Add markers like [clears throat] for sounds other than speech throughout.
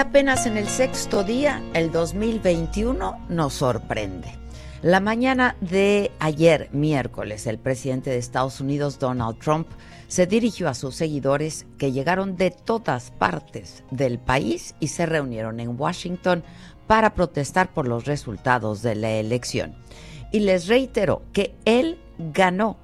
apenas en el sexto día, el 2021 nos sorprende. La mañana de ayer, miércoles, el presidente de Estados Unidos, Donald Trump, se dirigió a sus seguidores que llegaron de todas partes del país y se reunieron en Washington para protestar por los resultados de la elección. Y les reiteró que él ganó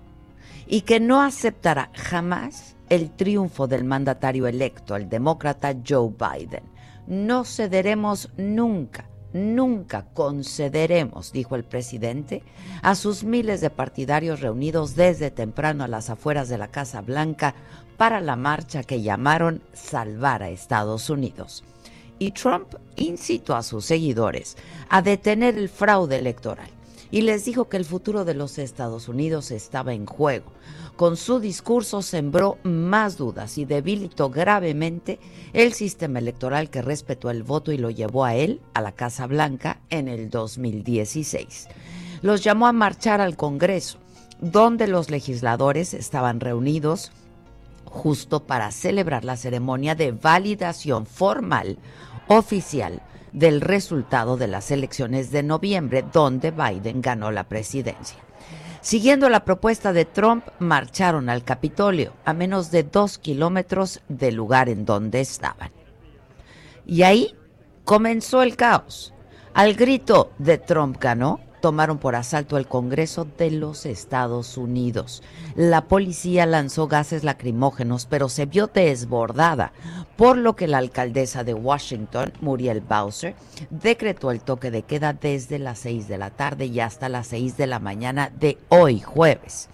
y que no aceptará jamás el triunfo del mandatario electo, el demócrata Joe Biden. No cederemos nunca, nunca concederemos, dijo el presidente, a sus miles de partidarios reunidos desde temprano a las afueras de la Casa Blanca para la marcha que llamaron Salvar a Estados Unidos. Y Trump incitó a sus seguidores a detener el fraude electoral y les dijo que el futuro de los Estados Unidos estaba en juego. Con su discurso sembró más dudas y debilitó gravemente el sistema electoral que respetó el voto y lo llevó a él a la Casa Blanca en el 2016. Los llamó a marchar al Congreso, donde los legisladores estaban reunidos justo para celebrar la ceremonia de validación formal oficial del resultado de las elecciones de noviembre, donde Biden ganó la presidencia. Siguiendo la propuesta de Trump, marcharon al Capitolio, a menos de dos kilómetros del lugar en donde estaban. Y ahí comenzó el caos. Al grito de Trump ganó, tomaron por asalto el Congreso de los Estados Unidos. La policía lanzó gases lacrimógenos, pero se vio desbordada, por lo que la alcaldesa de Washington, Muriel Bowser, decretó el toque de queda desde las 6 de la tarde y hasta las 6 de la mañana de hoy jueves.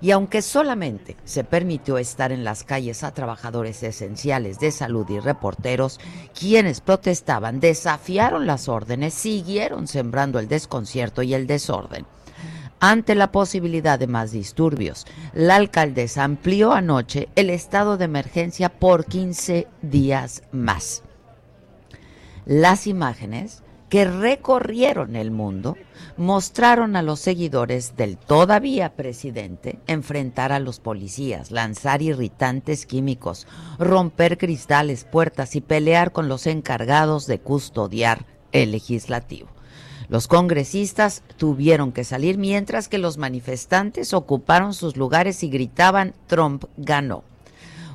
Y aunque solamente se permitió estar en las calles a trabajadores esenciales de salud y reporteros, quienes protestaban desafiaron las órdenes, siguieron sembrando el desconcierto y el desorden. Ante la posibilidad de más disturbios, la alcaldesa amplió anoche el estado de emergencia por 15 días más. Las imágenes que recorrieron el mundo mostraron a los seguidores del todavía presidente enfrentar a los policías, lanzar irritantes químicos, romper cristales, puertas y pelear con los encargados de custodiar el legislativo. Los congresistas tuvieron que salir mientras que los manifestantes ocuparon sus lugares y gritaban Trump ganó.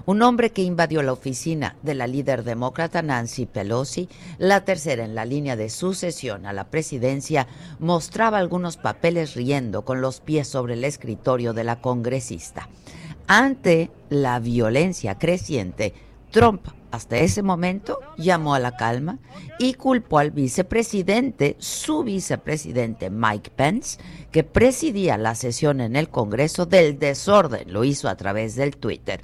Un hombre que invadió la oficina de la líder demócrata Nancy Pelosi, la tercera en la línea de sucesión a la presidencia, mostraba algunos papeles riendo con los pies sobre el escritorio de la congresista. Ante la violencia creciente, Trump hasta ese momento llamó a la calma y culpó al vicepresidente, su vicepresidente Mike Pence, que presidía la sesión en el Congreso del desorden, lo hizo a través del Twitter.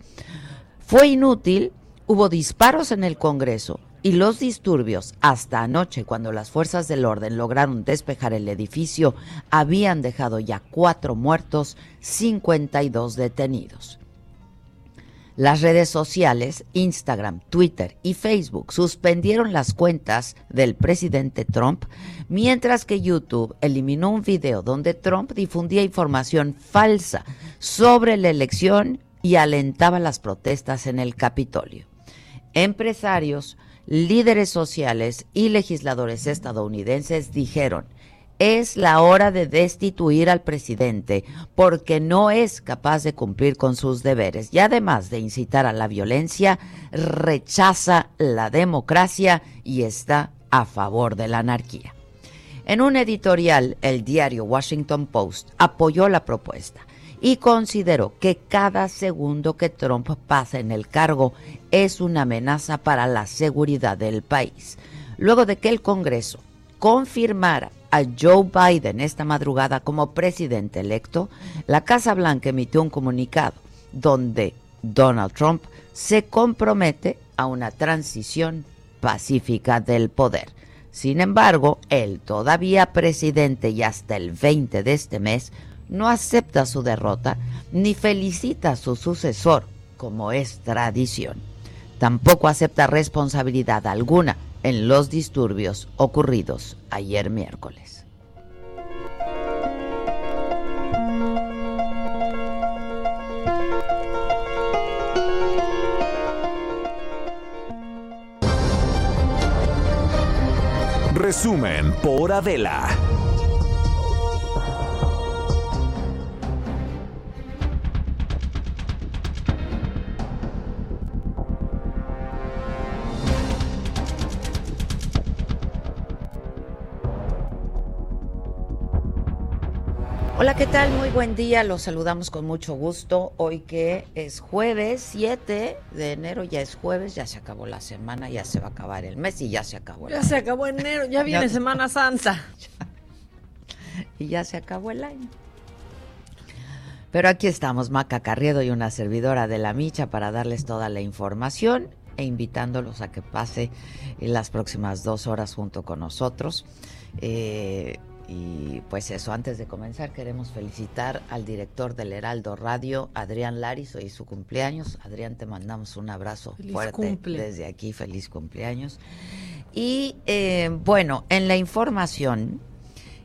Fue inútil, hubo disparos en el Congreso y los disturbios hasta anoche cuando las fuerzas del orden lograron despejar el edificio habían dejado ya cuatro muertos, 52 detenidos. Las redes sociales, Instagram, Twitter y Facebook suspendieron las cuentas del presidente Trump, mientras que YouTube eliminó un video donde Trump difundía información falsa sobre la elección y alentaba las protestas en el Capitolio. Empresarios, líderes sociales y legisladores estadounidenses dijeron, es la hora de destituir al presidente porque no es capaz de cumplir con sus deberes y además de incitar a la violencia, rechaza la democracia y está a favor de la anarquía. En un editorial, el diario Washington Post apoyó la propuesta y consideró que cada segundo que Trump pasa en el cargo es una amenaza para la seguridad del país. Luego de que el Congreso confirmara a Joe Biden esta madrugada como presidente electo, la Casa Blanca emitió un comunicado donde Donald Trump se compromete a una transición pacífica del poder. Sin embargo, el todavía presidente y hasta el 20 de este mes no acepta su derrota ni felicita a su sucesor, como es tradición. Tampoco acepta responsabilidad alguna en los disturbios ocurridos ayer miércoles. Resumen por Adela. Hola, ¿qué tal? Muy buen día. Los saludamos con mucho gusto. Hoy que es jueves 7 de enero, ya es jueves, ya se acabó la semana, ya se va a acabar el mes y ya se acabó el Ya año. se acabó enero, ya [laughs] viene Ya- Semana Santa. [laughs] Y ya se acabó el año. Pero aquí estamos, Maca Carriedo y una servidora de la Micha para darles toda la información e invitándolos a que pase las próximas dos horas junto con nosotros. Eh, y pues eso, antes de comenzar queremos felicitar al director del Heraldo Radio, Adrián Laris, hoy es su cumpleaños. Adrián, te mandamos un abrazo Feliz fuerte cumple. desde aquí, feliz cumpleaños. Y eh, bueno, en la información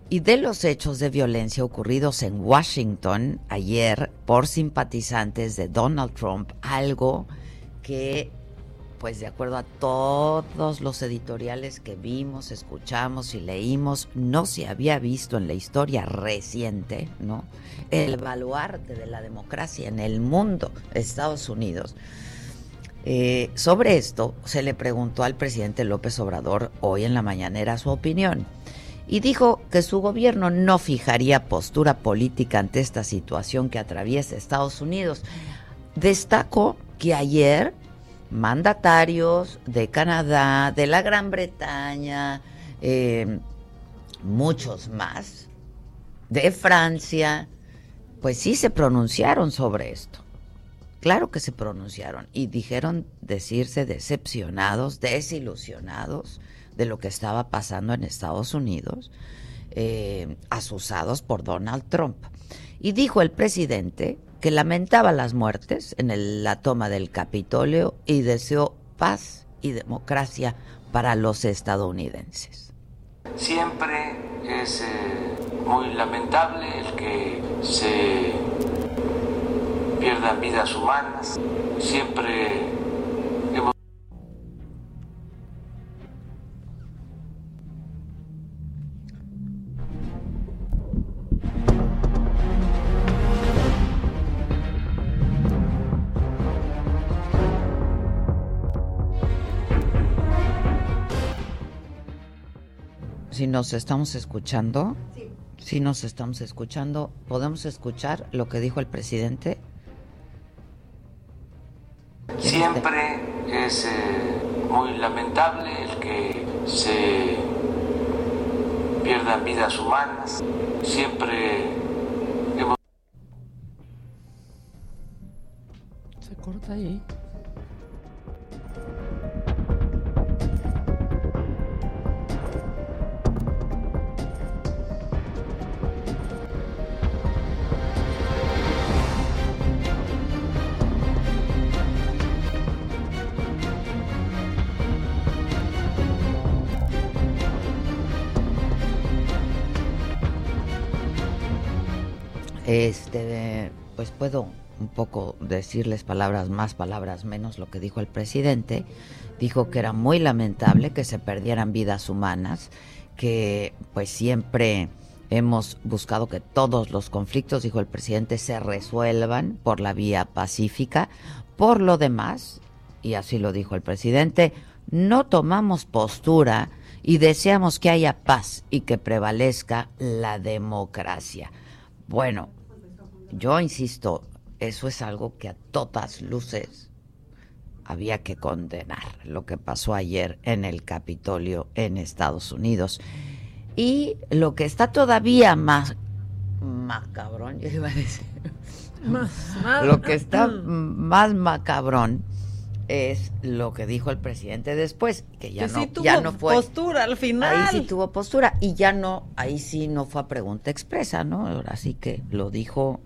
y de los hechos de violencia ocurridos en Washington ayer por simpatizantes de Donald Trump, algo que, pues de acuerdo a todos los editoriales que vimos, escuchamos y leímos, no se había visto en la historia reciente, ¿no? El baluarte de la democracia en el mundo, Estados Unidos. Eh, sobre esto se le preguntó al presidente López Obrador hoy en la mañanera su opinión y dijo que su gobierno no fijaría postura política ante esta situación que atraviesa Estados Unidos. Destacó que ayer mandatarios de Canadá, de la Gran Bretaña, eh, muchos más, de Francia, pues sí se pronunciaron sobre esto. Claro que se pronunciaron y dijeron decirse decepcionados, desilusionados de lo que estaba pasando en Estados Unidos, eh, asusados por Donald Trump. Y dijo el presidente que lamentaba las muertes en la toma del Capitolio y deseó paz y democracia para los estadounidenses. Siempre es eh, muy lamentable el que se pierdan vidas humanas. Siempre Si nos estamos escuchando, si nos estamos escuchando, ¿podemos escuchar lo que dijo el presidente? Siempre es eh, muy lamentable el que se pierdan vidas humanas. Siempre hemos Se corta ahí. Este, pues puedo un poco decirles palabras más, palabras menos lo que dijo el presidente. Dijo que era muy lamentable que se perdieran vidas humanas, que pues siempre hemos buscado que todos los conflictos, dijo el presidente, se resuelvan por la vía pacífica. Por lo demás, y así lo dijo el presidente, no tomamos postura y deseamos que haya paz y que prevalezca la democracia. Bueno, yo insisto, eso es algo que a todas luces había que condenar, lo que pasó ayer en el Capitolio en Estados Unidos. Y lo que está todavía más macabrón, yo iba a decir, Más, más. lo que está [clears throat] más macabrón es lo que dijo el presidente después, que ya que no, sí tuvo ya no fue. postura al final. Ahí sí tuvo postura y ya no, ahí sí no fue a pregunta expresa, ¿no? Ahora sí que lo dijo,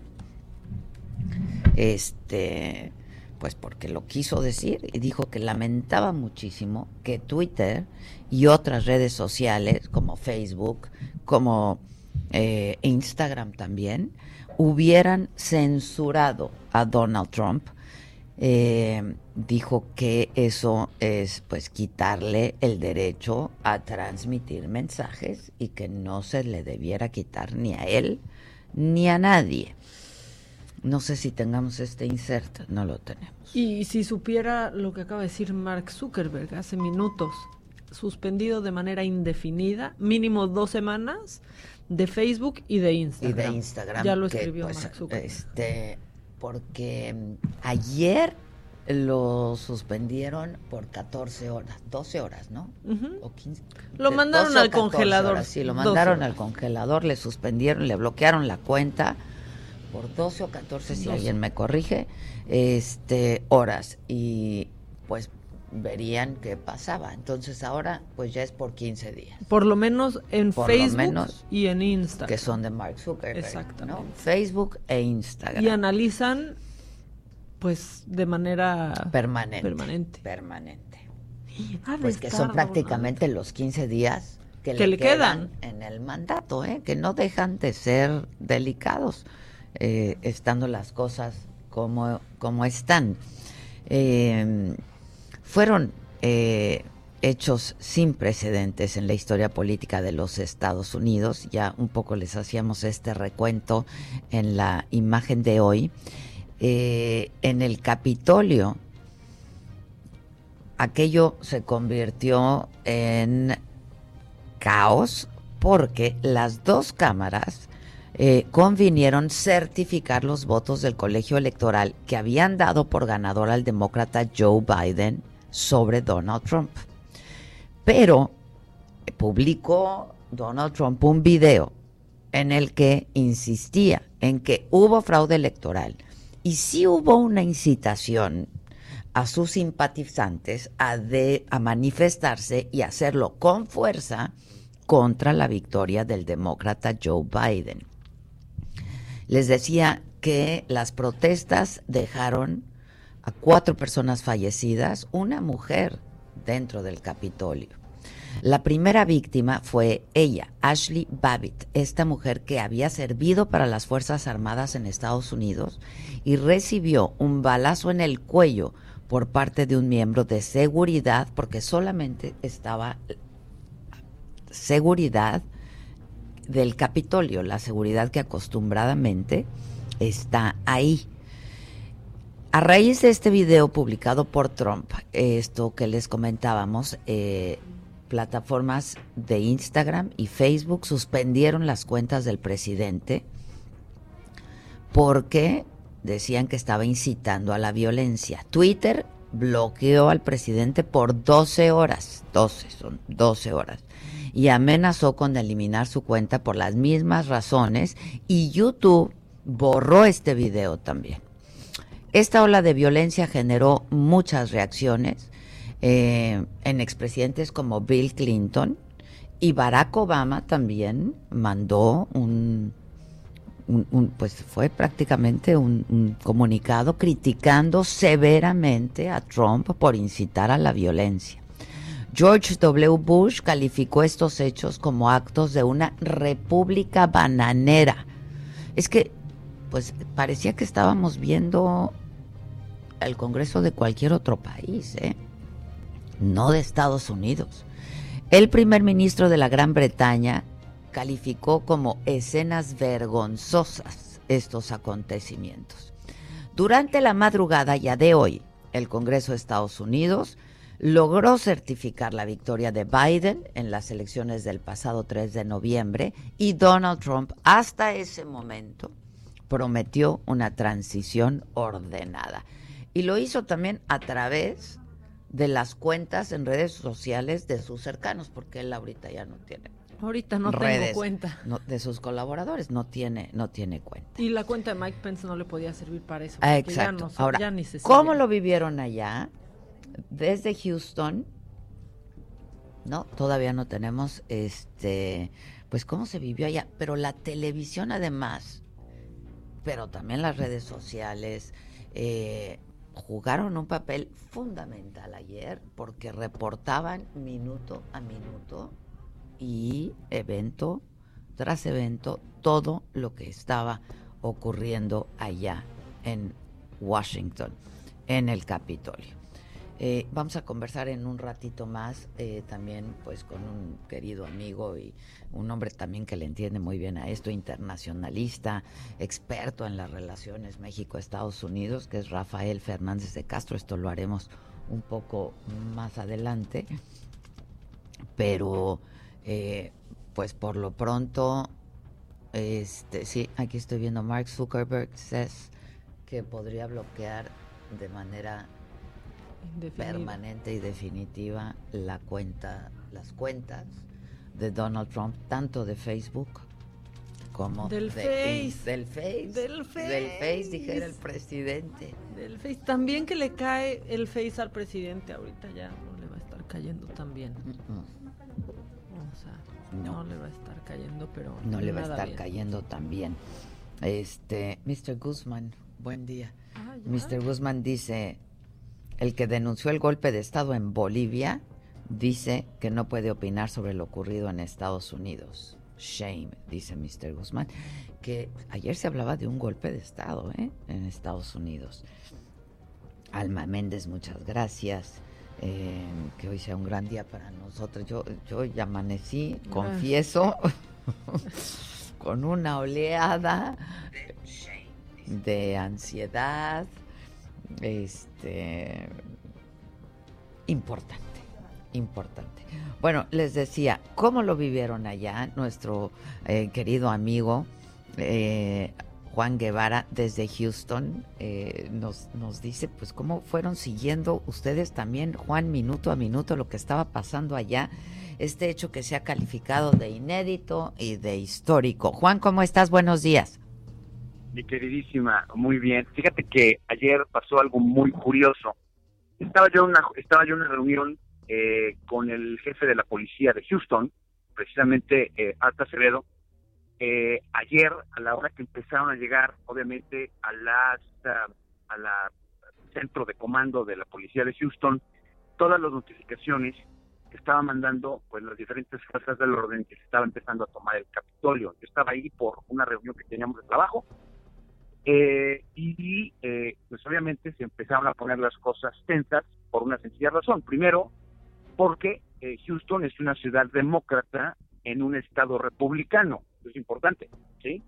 este, pues porque lo quiso decir y dijo que lamentaba muchísimo que Twitter y otras redes sociales como Facebook, como eh, Instagram también, hubieran censurado a Donald Trump eh, dijo que eso es pues quitarle el derecho a transmitir mensajes y que no se le debiera quitar ni a él ni a nadie. No sé si tengamos este insert, no lo tenemos. Y si supiera lo que acaba de decir Mark Zuckerberg hace minutos, suspendido de manera indefinida, mínimo dos semanas, de Facebook y de Y Instagram. de Instagram. Ya lo que, escribió pues, Mark Zuckerberg. Este, porque ayer lo suspendieron por 14 horas, 12 horas, ¿no? Ujú. O 15, Lo mandaron 12 o al 14 congelador, horas, Sí, lo 12 mandaron al congelador, le suspendieron, le bloquearon la cuenta por 12 o 14, si 12. alguien me corrige, este, horas. Y pues verían qué pasaba. Entonces ahora pues ya es por 15 días, Por lo menos en Por lo Facebook menos y en Instagram. que son de Mark Zuckerberg. Exactamente. ¿no? Facebook e Instagram. Y analizan, pues, de manera permanente. permanente. Permanente. Pues que son prácticamente los 15 días que, Que le quedan. en el mandato, ¿eh? que no dejan de ser delicados, eh, estando las cosas como, como están. Eh, fueron eh, hechos sin precedentes en la historia política de los Estados Unidos. Ya un poco les hacíamos este recuento en la imagen de hoy. Eh, en el Capitolio, aquello se convirtió en caos porque las dos cámaras eh, convinieron certificar los votos del colegio electoral que habían dado por ganador al demócrata Joe Biden sobre Donald Trump. Pero publicó Donald Trump un video en el que insistía en que hubo fraude electoral y sí hubo una incitación a sus simpatizantes a, de, a manifestarse y hacerlo con fuerza contra la victoria del demócrata Joe Biden. Les decía que las protestas dejaron a cuatro personas fallecidas, una mujer dentro del Capitolio. La primera víctima fue ella, Ashley Babbitt, esta mujer que había servido para las Fuerzas Armadas en Estados Unidos y recibió un balazo en el cuello por parte de un miembro de seguridad porque solamente estaba seguridad del Capitolio, la seguridad que acostumbradamente está ahí. A raíz de este video publicado por Trump, esto que les comentábamos, eh, plataformas de Instagram y Facebook suspendieron las cuentas del presidente porque decían que estaba incitando a la violencia. Twitter bloqueó al presidente por 12 horas, 12 son 12 horas, y amenazó con eliminar su cuenta por las mismas razones y YouTube borró este video también. Esta ola de violencia generó muchas reacciones eh, en expresidentes como Bill Clinton y Barack Obama también mandó un, pues fue prácticamente un comunicado criticando severamente a Trump por incitar a la violencia. George W. Bush calificó estos hechos como actos de una república bananera. Es que, pues, parecía que estábamos viendo el Congreso de cualquier otro país, ¿eh? No de Estados Unidos. El primer ministro de la Gran Bretaña calificó como escenas vergonzosas estos acontecimientos. Durante la madrugada ya de hoy, el Congreso de Estados Unidos logró certificar la victoria de Biden en las elecciones del pasado 3 de noviembre y Donald Trump hasta ese momento prometió una transición ordenada. Y lo hizo también a través de las cuentas en redes sociales de sus cercanos, porque él ahorita ya no tiene Ahorita no redes tengo cuenta. no- de sus colaboradores, no tiene, no tiene cuenta. Y la cuenta de Mike Pence no le podía servir para eso. Ah, ya Exacto. no Ahora, ya ni se ¿cómo lo vivieron allá? Desde Houston, no, todavía no tenemos, este, pues cómo se vivió allá, pero la televisión además, pero también las redes sociales, eh, jugaron un papel fundamental ayer porque reportaban minuto a minuto y evento tras evento todo lo que estaba ocurriendo allá en Washington, en el Capitolio. Eh, vamos a conversar en un ratito más eh, también pues con un querido amigo y un hombre también que le entiende muy bien a esto, internacionalista, experto en las relaciones México-Estados Unidos, que es Rafael Fernández de Castro. Esto lo haremos un poco más adelante, pero eh, pues por lo pronto, este sí, aquí estoy viendo Mark Zuckerberg says que podría bloquear de manera Indefinida. permanente y definitiva la cuenta, las cuentas de Donald Trump, tanto de Facebook como Del de- Face. del Face, Del Face. del Face, dijera el presidente. Del Face. También que le cae el Face al presidente ahorita ya no le va a estar cayendo. Mm, O sea, No. no, le va a estar cayendo, pero No le va a estar bien. cayendo también. Este, Mr. Guzmán, buen día. Ah. Mr. Guzmán dice, el que denunció el golpe de Estado en Bolivia dice que no puede opinar sobre lo ocurrido en Estados Unidos. Shame, dice Mr. Guzmán, que ayer se hablaba de un golpe de Estado ¿eh? en Estados Unidos. Alma Méndez, muchas gracias. Eh, que hoy sea un gran día para nosotros. Yo, yo ya amanecí, confieso, [laughs] con una oleada de ansiedad, este, importante, importante. Bueno, les decía, ¿cómo lo vivieron allá nuestro eh, querido amigo eh, Juan Guevara desde Houston? eh, nos, nos dice, pues, cómo fueron siguiendo ustedes también, Juan, minuto a minuto lo que estaba pasando allá, este hecho que se ha calificado de inédito y de histórico. Juan, ¿cómo estás? Buenos días. Mi queridísima, muy bien. Fíjate que ayer pasó algo muy curioso. Estaba yo en una, estaba yo en una reunión eh, con el jefe de la policía de Houston, precisamente eh, Art Acevedo. Eh, ayer, a la hora que empezaron a llegar, obviamente, a a la centro de comando de la policía de Houston, todas las notificaciones que estaban mandando pues las diferentes fuerzas del orden que se estaba empezando a tomar el Capitolio. Yo estaba ahí por una reunión que teníamos de trabajo eh, y eh, pues obviamente se empezaron a poner las cosas tensas por una sencilla razón. Primero, porque eh, Houston es una ciudad demócrata en un estado republicano. Eso es importante, ¿sí?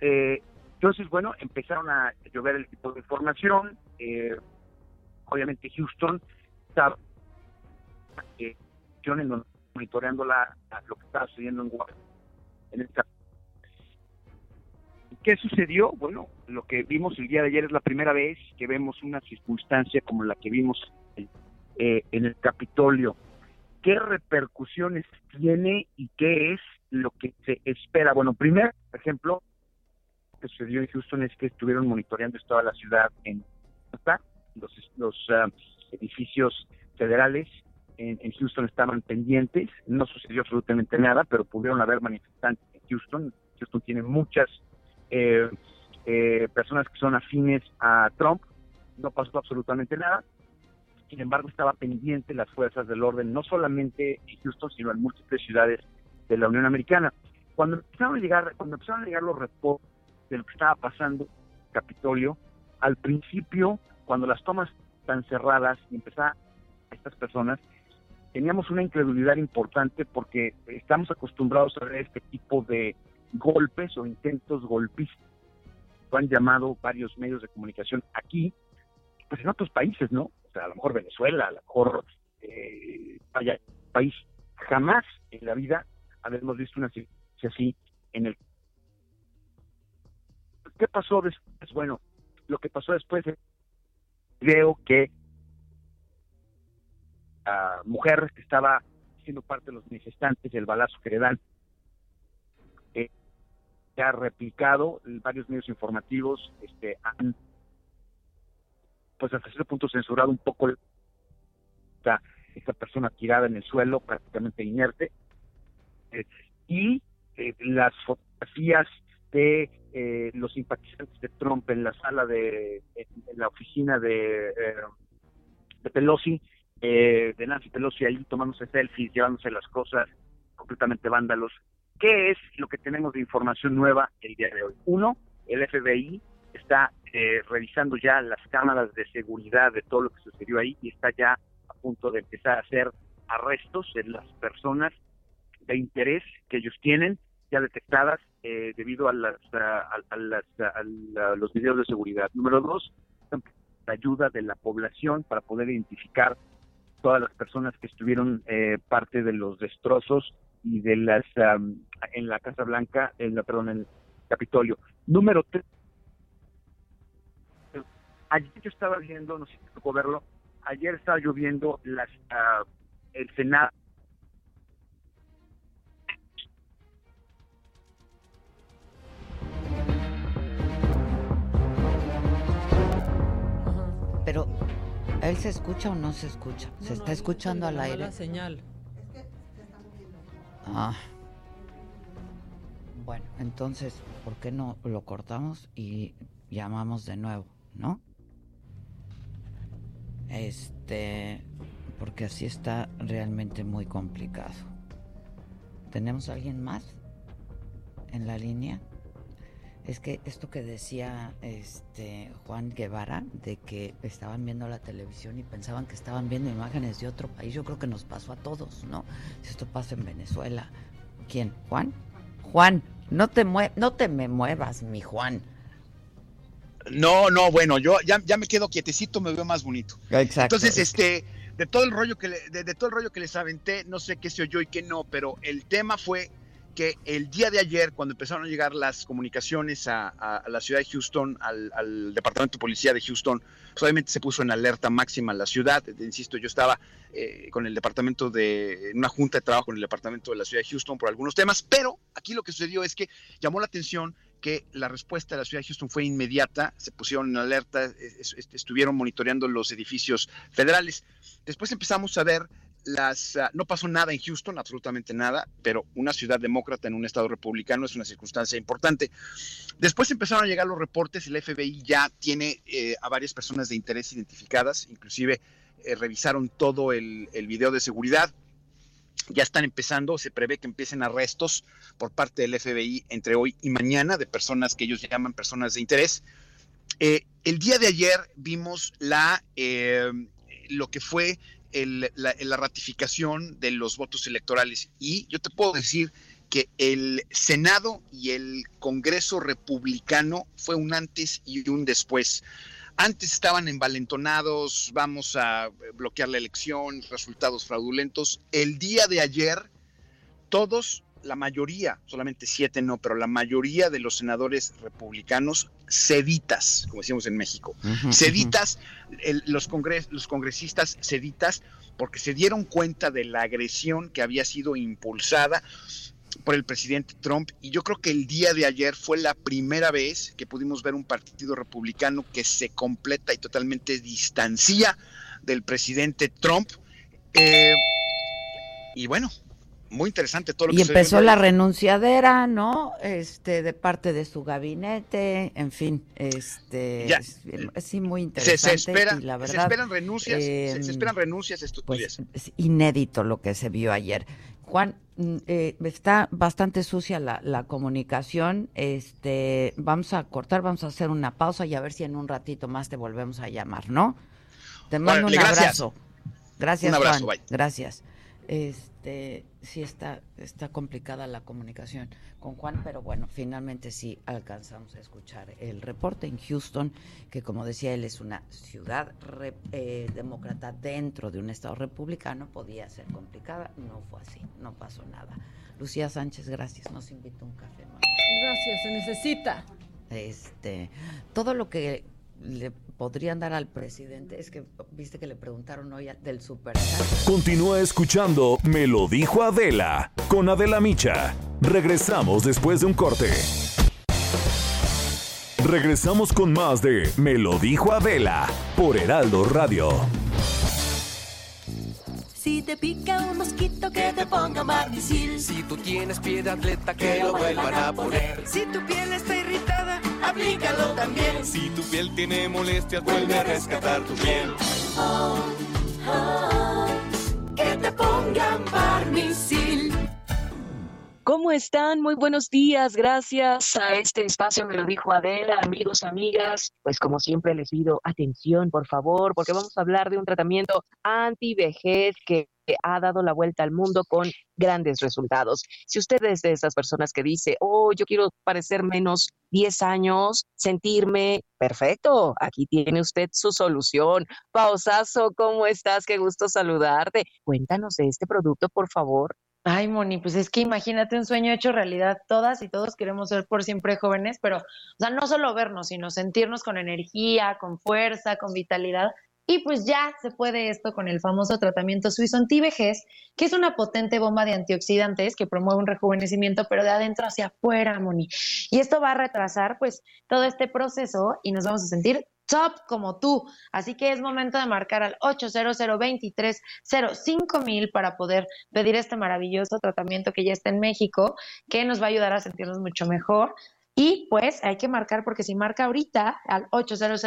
Eh, entonces, bueno, empezaron a llover el tipo de información. eh, obviamente Houston donde- monitoreando la, lo que estaba sucediendo en, Gua- en cap- ¿Qué sucedió? Bueno, lo que vimos el día de ayer es la primera vez que vemos una circunstancia como la que vimos eh, en el Capitolio. ¿Qué repercusiones tiene y qué es lo que se espera? Bueno, primero, por ejemplo, lo que sucedió en Houston es que estuvieron monitoreando toda la ciudad en los, los ah, edificios federales en, en Houston estaban pendientes, no sucedió absolutamente nada, pero pudieron haber manifestantes en Houston. Houston tiene muchas eh, eh, personas que son afines a Trump, no pasó absolutamente nada. Sin embargo, estaba pendiente las fuerzas del orden, no solamente en Houston, sino en múltiples ciudades de la Unión Americana. Cuando empezaron a llegar, cuando empezaron a llegar los reportes de lo que estaba pasando en Capitolio, al principio, cuando las tomas están cerradas y empezaban estas personas, teníamos una incredulidad importante porque estamos acostumbrados a ver este tipo de golpes o intentos golpistas. Lo han llamado varios medios de comunicación aquí, pues en otros países, ¿no? O sea, a lo mejor Venezuela, a lo mejor eh, vaya, país jamás en la vida habíamos visto una situación así en el ¿Qué pasó después? Bueno, lo que pasó después creo que la mujer que estaba siendo parte de los manifestantes el balazo que le dan se ha replicado varios medios informativos este han pues hasta cierto punto censurado un poco esta, esta persona tirada en el suelo prácticamente inerte. Y eh, las fotografías de eh, los simpatizantes de Trump en la sala de en, la oficina de, eh, de Pelosi eh, de Nancy Pelosi ahí tomándose selfies llevándose las cosas completamente vándalos ¿qué es lo que tenemos de información nueva el día de hoy? uno, el FBI está eh, revisando ya las cámaras de seguridad de todo lo que sucedió ahí y está ya a punto de empezar a hacer arrestos de las personas de interés que ellos tienen ya detectadas eh, debido a, las, los videos de seguridad. Número dos, la ayuda de la población para poder identificar todas las personas que estuvieron eh, parte de los destrozos y de las um, en la Casa Blanca, en la, perdón, en el Capitolio. Número tres, ayer yo estaba viendo, no sé si tocó verlo, ayer estaba yo viendo las, uh, el Senado Pero, ¿él se escucha o no se escucha? No, ¿Se no, está es escuchando al la aire? mala señal. Ah. Bueno, entonces, ¿por qué no lo cortamos y llamamos de nuevo, no? Este, porque así está realmente muy complicado. ¿Tenemos alguien más en la línea? Es que esto que decía este Juan Guevara de que estaban viendo la televisión y pensaban que estaban viendo imágenes de otro país, yo creo que nos pasó a todos, ¿no? Si esto pasa en Venezuela, ¿quién? Juan. Juan, no te mue no te me muevas, mi Juan. No, no, bueno, yo ya, ya me quedo quietecito, me veo más bonito. Exacto. Entonces, este, de todo el rollo que le- de, de todo el rollo que les aventé, no sé qué se oyó y qué no, pero el tema fue que el día de ayer, cuando empezaron a llegar las comunicaciones a, la ciudad de Houston, al, departamento de policía de Houston, pues obviamente se puso en alerta máxima la ciudad. Eh, Insisto, yo estaba eh, con el departamento de, en una junta de trabajo con el departamento de la ciudad de Houston por algunos temas, pero aquí lo que sucedió es que llamó la atención que la respuesta de la ciudad de Houston fue inmediata, se pusieron en alerta, es- es- estuvieron monitoreando los edificios federales. Después empezamos a ver las... ah, no pasó nada en Houston, absolutamente nada, pero una ciudad demócrata en un estado republicano es una circunstancia importante. Después empezaron a llegar los reportes, el FBI ya tiene eh, a varias personas de interés identificadas, inclusive eh, revisaron todo el, video de seguridad, ya están empezando, se prevé que empiecen arrestos por parte del FBI entre hoy y mañana de personas que ellos llaman personas de interés. Eh, el día de ayer vimos la, lo que fue la, la ratificación de los votos electorales y yo te puedo decir que el Senado y el Congreso republicano fue un antes y un después. Antes estaban envalentonados, vamos a bloquear la elección, resultados fraudulentos. El día de ayer, todos, la mayoría, solamente siete no, pero la mayoría de los senadores republicanos seditas, como decimos en México, Ujú, seditas, el- los, congres- los congresistas seditas, porque se dieron cuenta de la agresión que había sido impulsada por el presidente Trump. Y yo creo que el día de ayer fue la primera vez que pudimos ver un partido republicano que se completa y totalmente distancia del presidente Trump. Eh, y bueno, muy interesante todo lo Y que se empezó la renunciadera, ¿no? Este, de parte de su gabinete, en fin, este, Ya. es- sí, muy Se, interesante. se espera, y la se verdad, esperan renuncias, se- eh, se, esperan renuncias pues es inédito lo que se vio ayer. Juan, mm, eh, está bastante sucia la, la comunicación. Este, vamos a cortar, vamos a hacer una pausa y a ver si en un ratito más te volvemos a llamar, ¿no? Te mando un gracias. abrazo. Gracias, Un abrazo, Juan. bye. Gracias. Este, este sí está está complicada la comunicación con Juan, pero bueno, finalmente sí alcanzamos a escuchar el reporte en Houston, que como decía él es una ciudad eh, demócrata dentro de un estado republicano, podía ser complicada, no fue así, no pasó nada. Lucía Sánchez, gracias, nos invitó un café. Gracias, se necesita. Este, todo lo que le podrían dar al presidente es que viste que le preguntaron hoy del super. Continúa escuchando Me lo dijo Adela con Adela Micha. Regresamos después de un corte. Regresamos con más de Me lo dijo Adela por Heraldo Radio. Si te pica un mosquito que te ponga Marnisil. Si tú tienes pie de atleta que lo vuelvan a poner. Si tu piel está irritada, aplícalo también. Si tu piel tiene molestias, vuelve a rescatar tu piel. Oh, oh, que te pongan Barnisil. ¿Cómo están? Muy buenos días. Gracias a este espacio me lo dijo Adela, amigos, amigas. Pues como siempre les pido atención, por favor, porque vamos a hablar de un tratamiento anti-vejez que ha dado la vuelta al mundo con grandes resultados. Si usted es de esas personas que dice, oh, yo quiero parecer menos 10 años, sentirme perfecto, aquí tiene usted su solución. Pausazo, ¿cómo estás? Qué gusto saludarte. Cuéntanos de este producto, por favor. Ay, Moni, pues es que imagínate un sueño hecho realidad. Todas y todos queremos ser por siempre jóvenes, pero, o sea, no solo vernos, sino sentirnos con energía, con fuerza, con vitalidad. Y pues ya se puede esto con el famoso tratamiento suizo antivejez, que es una potente bomba de antioxidantes que promueve un rejuvenecimiento, pero de adentro hacia afuera, Moni. Y esto va a retrasar pues todo este proceso y nos vamos a sentir top como tú. Así que es momento de marcar al 800 mil para poder pedir este maravilloso tratamiento que ya está en México, que nos va a ayudar a sentirnos mucho mejor. Y pues hay que marcar porque si marca ahorita al 800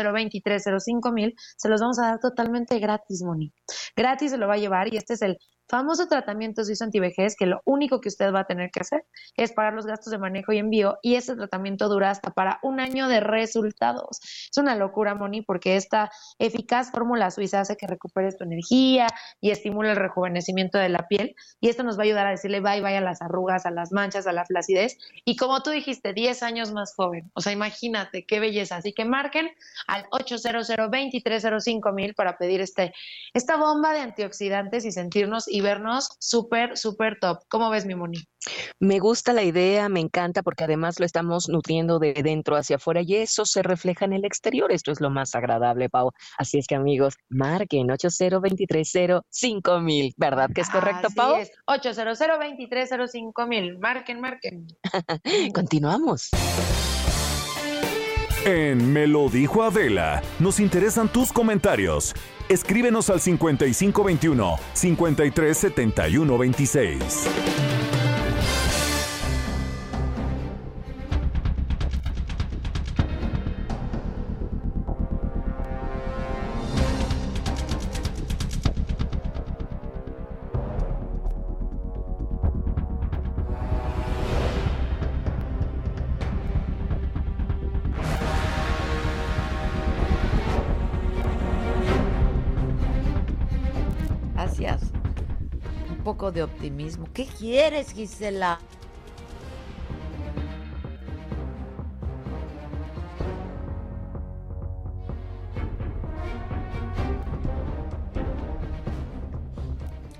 mil, se los vamos a dar totalmente gratis, Moni. Gratis se lo va a llevar y este es el famoso tratamiento suizo antivejez que lo único que usted va a tener que hacer es pagar los gastos de manejo y envío y ese tratamiento dura hasta para un año de resultados. Es una locura, Moni, porque esta eficaz fórmula suiza hace que recuperes tu energía y estimula el rejuvenecimiento de la piel y esto nos va a ayudar a decirle bye bye a las arrugas, a las manchas, a la flacidez y como tú dijiste, 10 años más joven. O sea, imagínate qué belleza. Así que marquen al 800 mil para pedir este, esta bomba de antioxidantes y sentirnos y vernos súper, súper top. ¿Cómo ves, mi Moni? Me gusta la idea, me encanta porque además lo estamos nutriendo de dentro hacia afuera y eso se refleja en el exterior. Esto es lo más agradable, Pau. Así es que amigos, marquen 802305000, mil, ¿verdad que es correcto, Así Pau? Es. 800 mil, marquen, marquen. [laughs] Continuamos. En Me lo dijo Adela, nos interesan tus comentarios. Escríbenos al 5521 537126. De optimismo. ¿Qué quieres, Gisela?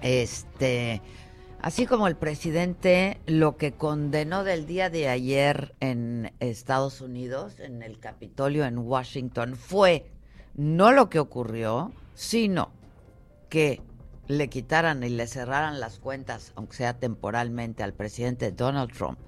Este, así como el presidente lo que condenó del día de ayer en Estados Unidos, en el Capitolio en Washington, fue no lo que ocurrió, sino que le quitaran y le cerraran las cuentas, aunque sea temporalmente, al presidente Donald Trump,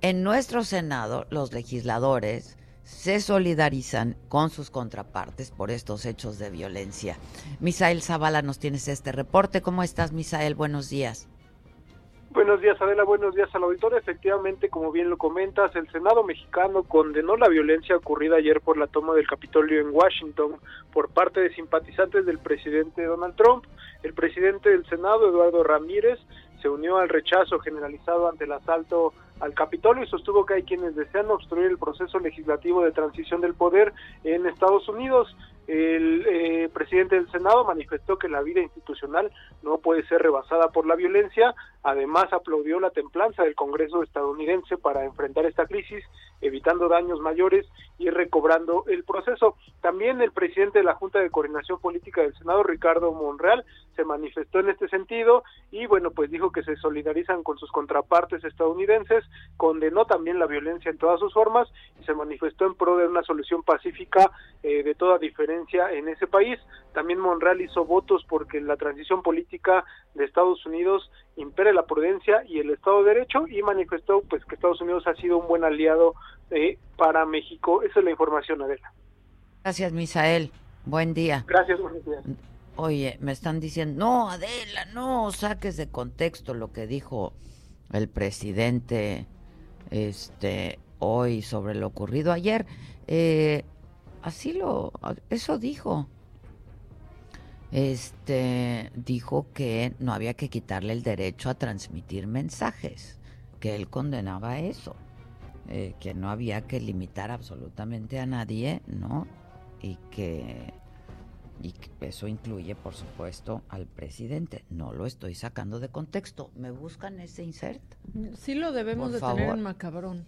en nuestro Senado los legisladores se solidarizan con sus contrapartes por estos hechos de violencia. Misael Zavala, nos tienes este reporte. ¿Cómo estás, Misael? Buenos días. Buenos días, Adela. Buenos días al auditor. Efectivamente, como bien lo comentas, el Senado mexicano condenó la violencia ocurrida ayer por la toma del Capitolio en Washington por parte de simpatizantes del presidente Donald Trump. El presidente del Senado, Eduardo Ramírez, se unió al rechazo generalizado ante el asalto al Capitolio y sostuvo que hay quienes desean obstruir el proceso legislativo de transición del poder en Estados Unidos. El eh, presidente del Senado manifestó que la vida institucional no puede ser rebasada por la violencia. Además, aplaudió la templanza del Congreso estadounidense para enfrentar esta crisis, evitando daños mayores y recobrando el proceso. También el presidente de la Junta de Coordinación Política del Senado, Ricardo Monreal, se manifestó en este sentido y, bueno, pues dijo que se solidarizan con sus contrapartes estadounidenses, condenó también la violencia en todas sus formas y se manifestó en pro de una solución pacífica eh, de toda diferencia en ese país. También Monreal hizo votos porque la transición política de Estados Unidos impere la prudencia y el Estado de Derecho y manifestó pues que Estados Unidos ha sido un buen aliado eh, para México. Esa es la información, Adela. Gracias, Misael. Buen día. Gracias, buenos días. Oye, me están diciendo, no, Adela, no saques de contexto lo que dijo el presidente este hoy sobre lo ocurrido ayer. Eh, así lo, eso dijo. Este dijo que no había que quitarle el derecho a transmitir mensajes, que él condenaba eso, eh, que no había que limitar absolutamente a nadie, ¿no? Y que y eso incluye, por supuesto, al presidente. No lo estoy sacando de contexto. ¿Me buscan ese insert? Sí lo debemos de tener en macabrón.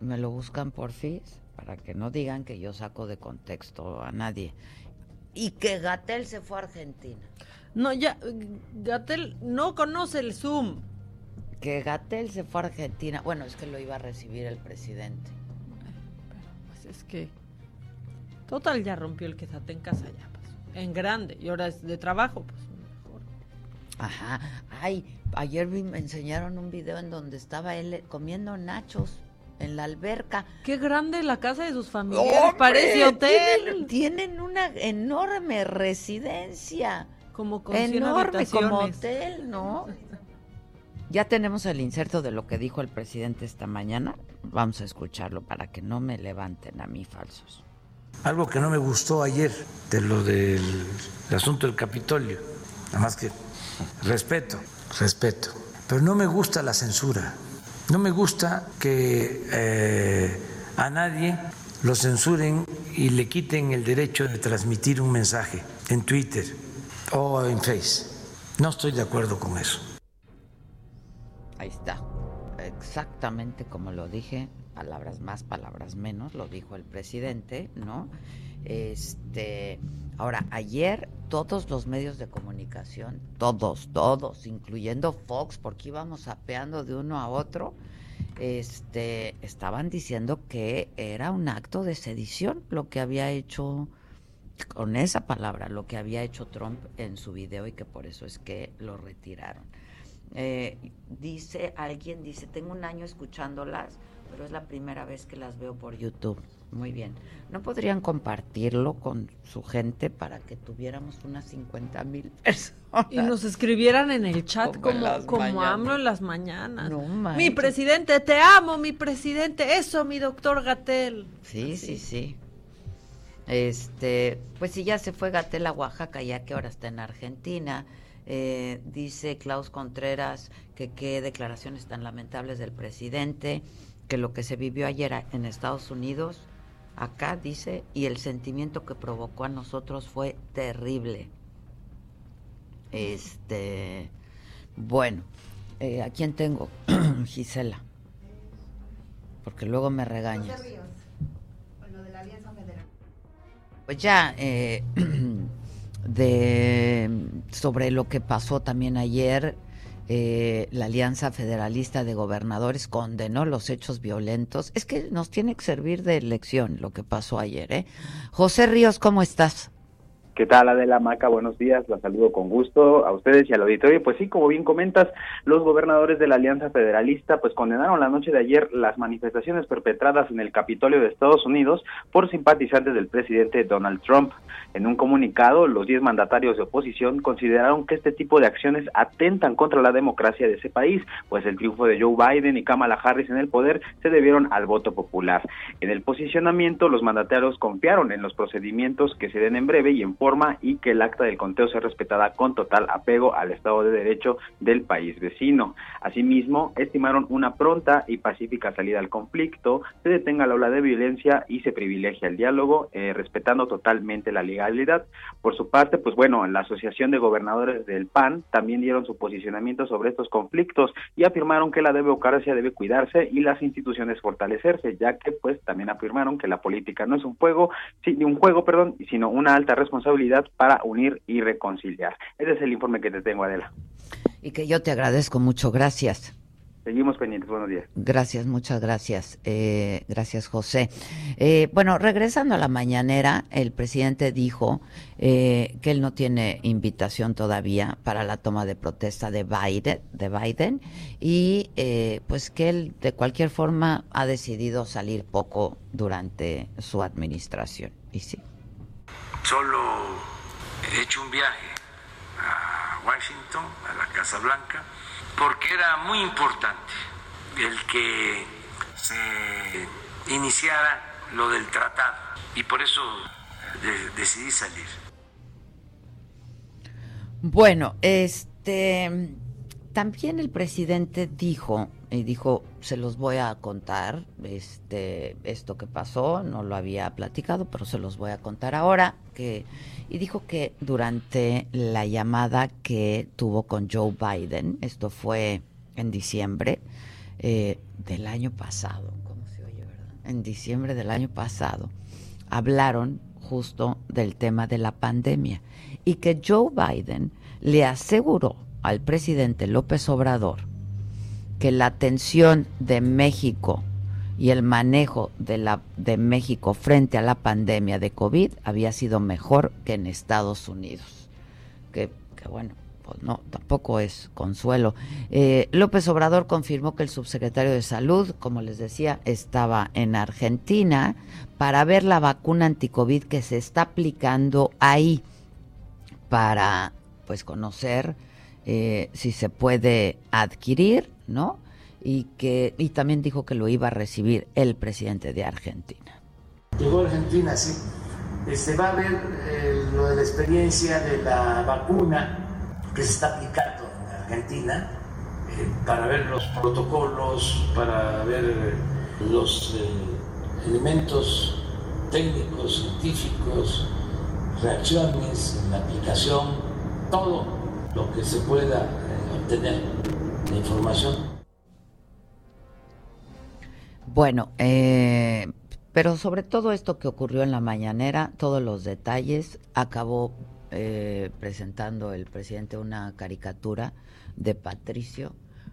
Me lo buscan por FIS para que no digan que yo saco de contexto a nadie. Y que Gatel se fue a Argentina. No, ya, Gatel no conoce el Zoom. Que Gatel se fue a Argentina. Bueno, es que lo iba a recibir el presidente. pues es que Total, ya rompió el quezate en casa, ya pasó. En grande. Y ahora es de trabajo, pues mejor. Ajá. Ay, ayer me enseñaron un video en donde estaba él comiendo nachos en la alberca. Qué grande la casa de sus familiares. Parece hotel. Tienen, una enorme residencia. Como con enorme como hotel, ¿no? Ya tenemos el inserto de lo que dijo el presidente esta mañana. Vamos a escucharlo para que no me levanten a mí falsos. Algo que no me gustó ayer de lo del asunto del Capitolio, nada más que respeto, respeto, pero no me gusta la censura, no me gusta que eh, a nadie lo censuren y le quiten el derecho de transmitir un mensaje en Twitter o en Face. No estoy de acuerdo con eso. Ahí está, exactamente como lo dije, palabras más, palabras menos, lo dijo el presidente, ¿no? Este, ahora, ayer todos los medios de comunicación, todos, todos, incluyendo Fox, porque íbamos apeando de uno a otro, este, estaban diciendo que era un acto de sedición lo que había hecho con esa palabra, lo que había hecho Trump en su video y que por eso es que lo retiraron. Eh, dice alguien, dice, tengo un año escuchándolas pero es la primera vez que las veo por YouTube. Muy bien. ¿No podrían compartirlo con su gente para que tuviéramos unas 50 mil [laughs] personas? Y nos escribieran en el chat como, como, AMLO en las mañanas. mi presidente, te amo, mi presidente. Eso, mi doctor Gatel. Sí, sí, sí. Este, pues si ya se fue Gatel a Oaxaca, ya que ahora está en Argentina. Eh, dice Klaus Contreras que qué declaraciones tan lamentables del presidente que lo que se vivió ayer en Estados Unidos, acá dice, y el sentimiento que provocó a nosotros fue terrible. Este, bueno, eh, ¿a quién tengo? [clears throat] Gisela. Porque luego me regañas. Pues ya, eh, [clears throat] de sobre lo que pasó también ayer eh, la Alianza Federalista de Gobernadores condenó los hechos violentos. Es que nos tiene que servir de lección lo que pasó ayer. ¿eh? José Ríos, ¿cómo estás? ¿Qué tal, Adela Maca? Buenos días, la saludo con gusto a ustedes y al auditorio. Pues sí, como bien comentas, los gobernadores de la Alianza Federalista pues condenaron la noche de ayer las manifestaciones perpetradas en el Capitolio de Estados Unidos por simpatizantes del presidente Donald Trump. En un comunicado, los diez mandatarios de oposición consideraron que este tipo de acciones atentan contra la democracia de ese país, pues el triunfo de Joe Biden y Kamala Harris en el poder se debieron al voto popular. En el posicionamiento, los mandatarios confiaron en los procedimientos que se den en breve y en forma y que el acta del conteo sea respetada con total apego al Estado de Derecho del país vecino. Asimismo, estimaron una pronta y pacífica salida al conflicto, se detenga la ola de violencia y se privilegia el diálogo, eh, respetando totalmente la legalidad. Por su parte, pues bueno, la Asociación de Gobernadores del PAN también dieron su posicionamiento sobre estos conflictos y afirmaron que la democracia debe cuidarse y las instituciones fortalecerse, ya que pues también afirmaron que la política no es un juego, ni un juego, perdón, sino una alta responsabilidad para unir y reconciliar. Ese es el informe que te tengo, Adela. Y que yo te agradezco mucho, gracias. Seguimos pendientes, buenos días. Gracias, muchas gracias. Eh, gracias, José. Eh, bueno, regresando a la mañanera, el presidente dijo eh, que él no tiene invitación todavía para la toma de protesta de Biden, de Biden y pues que él de cualquier forma ha decidido salir poco durante su administración. Y sí. Solo he hecho un viaje a Washington, a la Casa Blanca porque era muy importante el que se iniciara lo del tratado y por eso decidí salir. Bueno, este también el presidente dijo y dijo se los voy a contar este esto que pasó no lo había platicado pero se los voy a contar ahora que y dijo que durante la llamada que tuvo con Joe Biden, esto fue en diciembre eh, del año pasado, ¿cómo se oye, verdad? En diciembre del año pasado, hablaron justo del tema de la pandemia y que Joe Biden le aseguró al presidente López Obrador que la atención de México y el manejo de, la, de México frente a la pandemia de COVID había sido mejor que en Estados Unidos. Que, bueno, pues no, tampoco es consuelo. Eh, López Obrador confirmó que el subsecretario de Salud, como les decía, estaba en Argentina para ver la vacuna anticovid que se está aplicando ahí para pues conocer eh, si se puede adquirir, ¿no? y que y también dijo que lo iba a recibir el presidente de Argentina. Llegó Argentina, sí. Este, va a ver eh, lo de la experiencia de la vacuna que se está aplicando en Argentina eh, para ver los protocolos, para ver los eh, elementos técnicos, científicos, reacciones en la aplicación, todo lo que se pueda obtener de información bueno, eh, pero sobre todo esto que ocurrió en la mañanera, todos los detalles, acabó eh, presentando el presidente una caricatura de Patricio,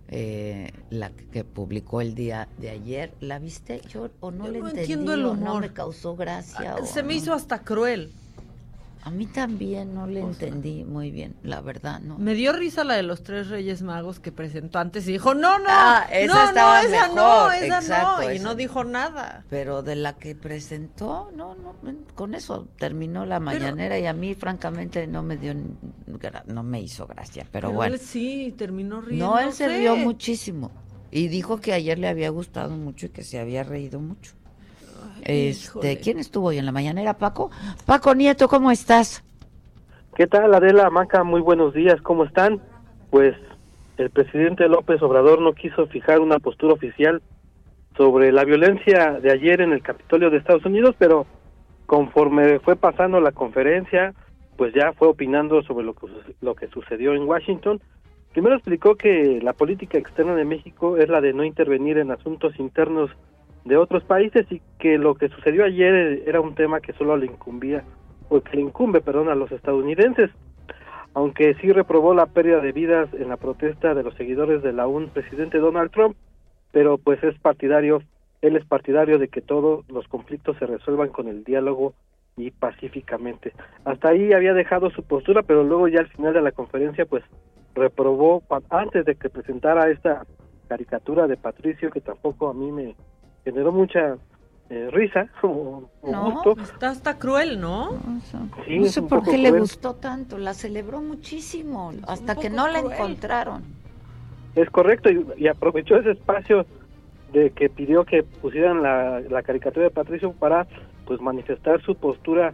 eh, la que publicó el día de ayer. ¿La viste? Yo o no le entendí, entiendo el humor. no me causó gracia. Ah, se me hizo hasta cruel. A mí también no le entendí muy bien, la verdad, ¿no? Me dio risa la de los tres Reyes Magos que presentó antes y dijo, no, no, ah, esa no, estaba no, esa no, esa no, y no dijo nada. Pero de la que presentó, no, no, con eso terminó la mañanera y a mí francamente no me dio, no me hizo gracia, pero, bueno. Él sí, terminó riendo. No, él se rió muchísimo y dijo que ayer le había gustado mucho y que se había reído mucho. Este, ¿quién estuvo hoy en la mañanera, Paco? Paco Nieto, ¿cómo estás? ¿Qué tal, Adela Maca? Muy buenos días, ¿cómo están? Pues el presidente López Obrador no quiso fijar una postura oficial sobre la violencia de ayer en el Capitolio de Estados Unidos, pero conforme fue pasando la conferencia, pues ya fue opinando sobre lo que, lo que sucedió en Washington. Primero explicó que la política externa de México es la de no intervenir en asuntos internos de otros países y que lo que sucedió ayer era un tema que solo le incumbía o que le incumbe, perdón, a los estadounidenses. Aunque sí reprobó la pérdida de vidas en la protesta de los seguidores de la un presidente Donald Trump, pero pues es partidario, él es partidario de que todos los conflictos se resuelvan con el diálogo y pacíficamente. Hasta ahí había dejado su postura, pero luego ya al final de la conferencia pues reprobó antes de que presentara esta caricatura de Patricio que tampoco a mí me generó mucha eh, risa [laughs] o, gusto. Está hasta cruel, ¿no? no sé por qué le gustó tanto, la celebró muchísimo, hasta que no la encontraron. Es correcto, y, aprovechó ese espacio de que pidió que pusieran la, caricatura de Patricio para pues manifestar su postura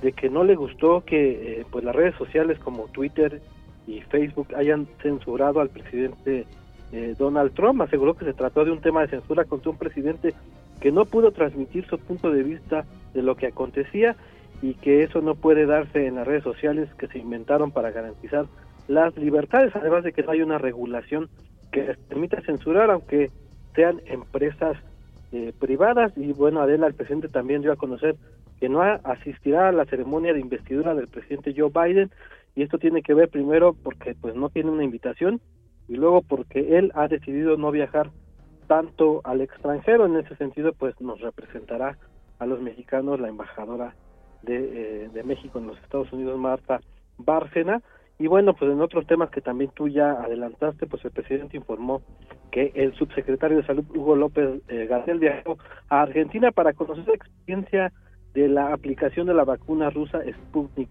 de que no le gustó que eh, pues las redes sociales como Twitter y Facebook hayan censurado al presidente eh, Donald Trump. Aseguró que se trató de un tema de censura contra un presidente que no pudo transmitir su punto de vista de lo que acontecía y que eso no puede darse en las redes sociales que se inventaron para garantizar las libertades, además de que no hay una regulación que permita censurar, aunque sean empresas eh, privadas. Y bueno, Adela, el presidente también dio a conocer que no asistirá a la ceremonia de investidura del presidente Joe Biden y esto tiene que ver primero porque pues no tiene una invitación y luego porque él ha decidido no viajar tanto al extranjero en ese sentido pues nos representará a los mexicanos la embajadora de, eh, de México en los Estados Unidos Marta Bárcena y bueno, pues en otros temas que también tú ya adelantaste, pues el presidente informó que el subsecretario de Salud, Hugo López eh, García, viajó a Argentina para conocer la experiencia de la aplicación de la vacuna rusa Sputnik.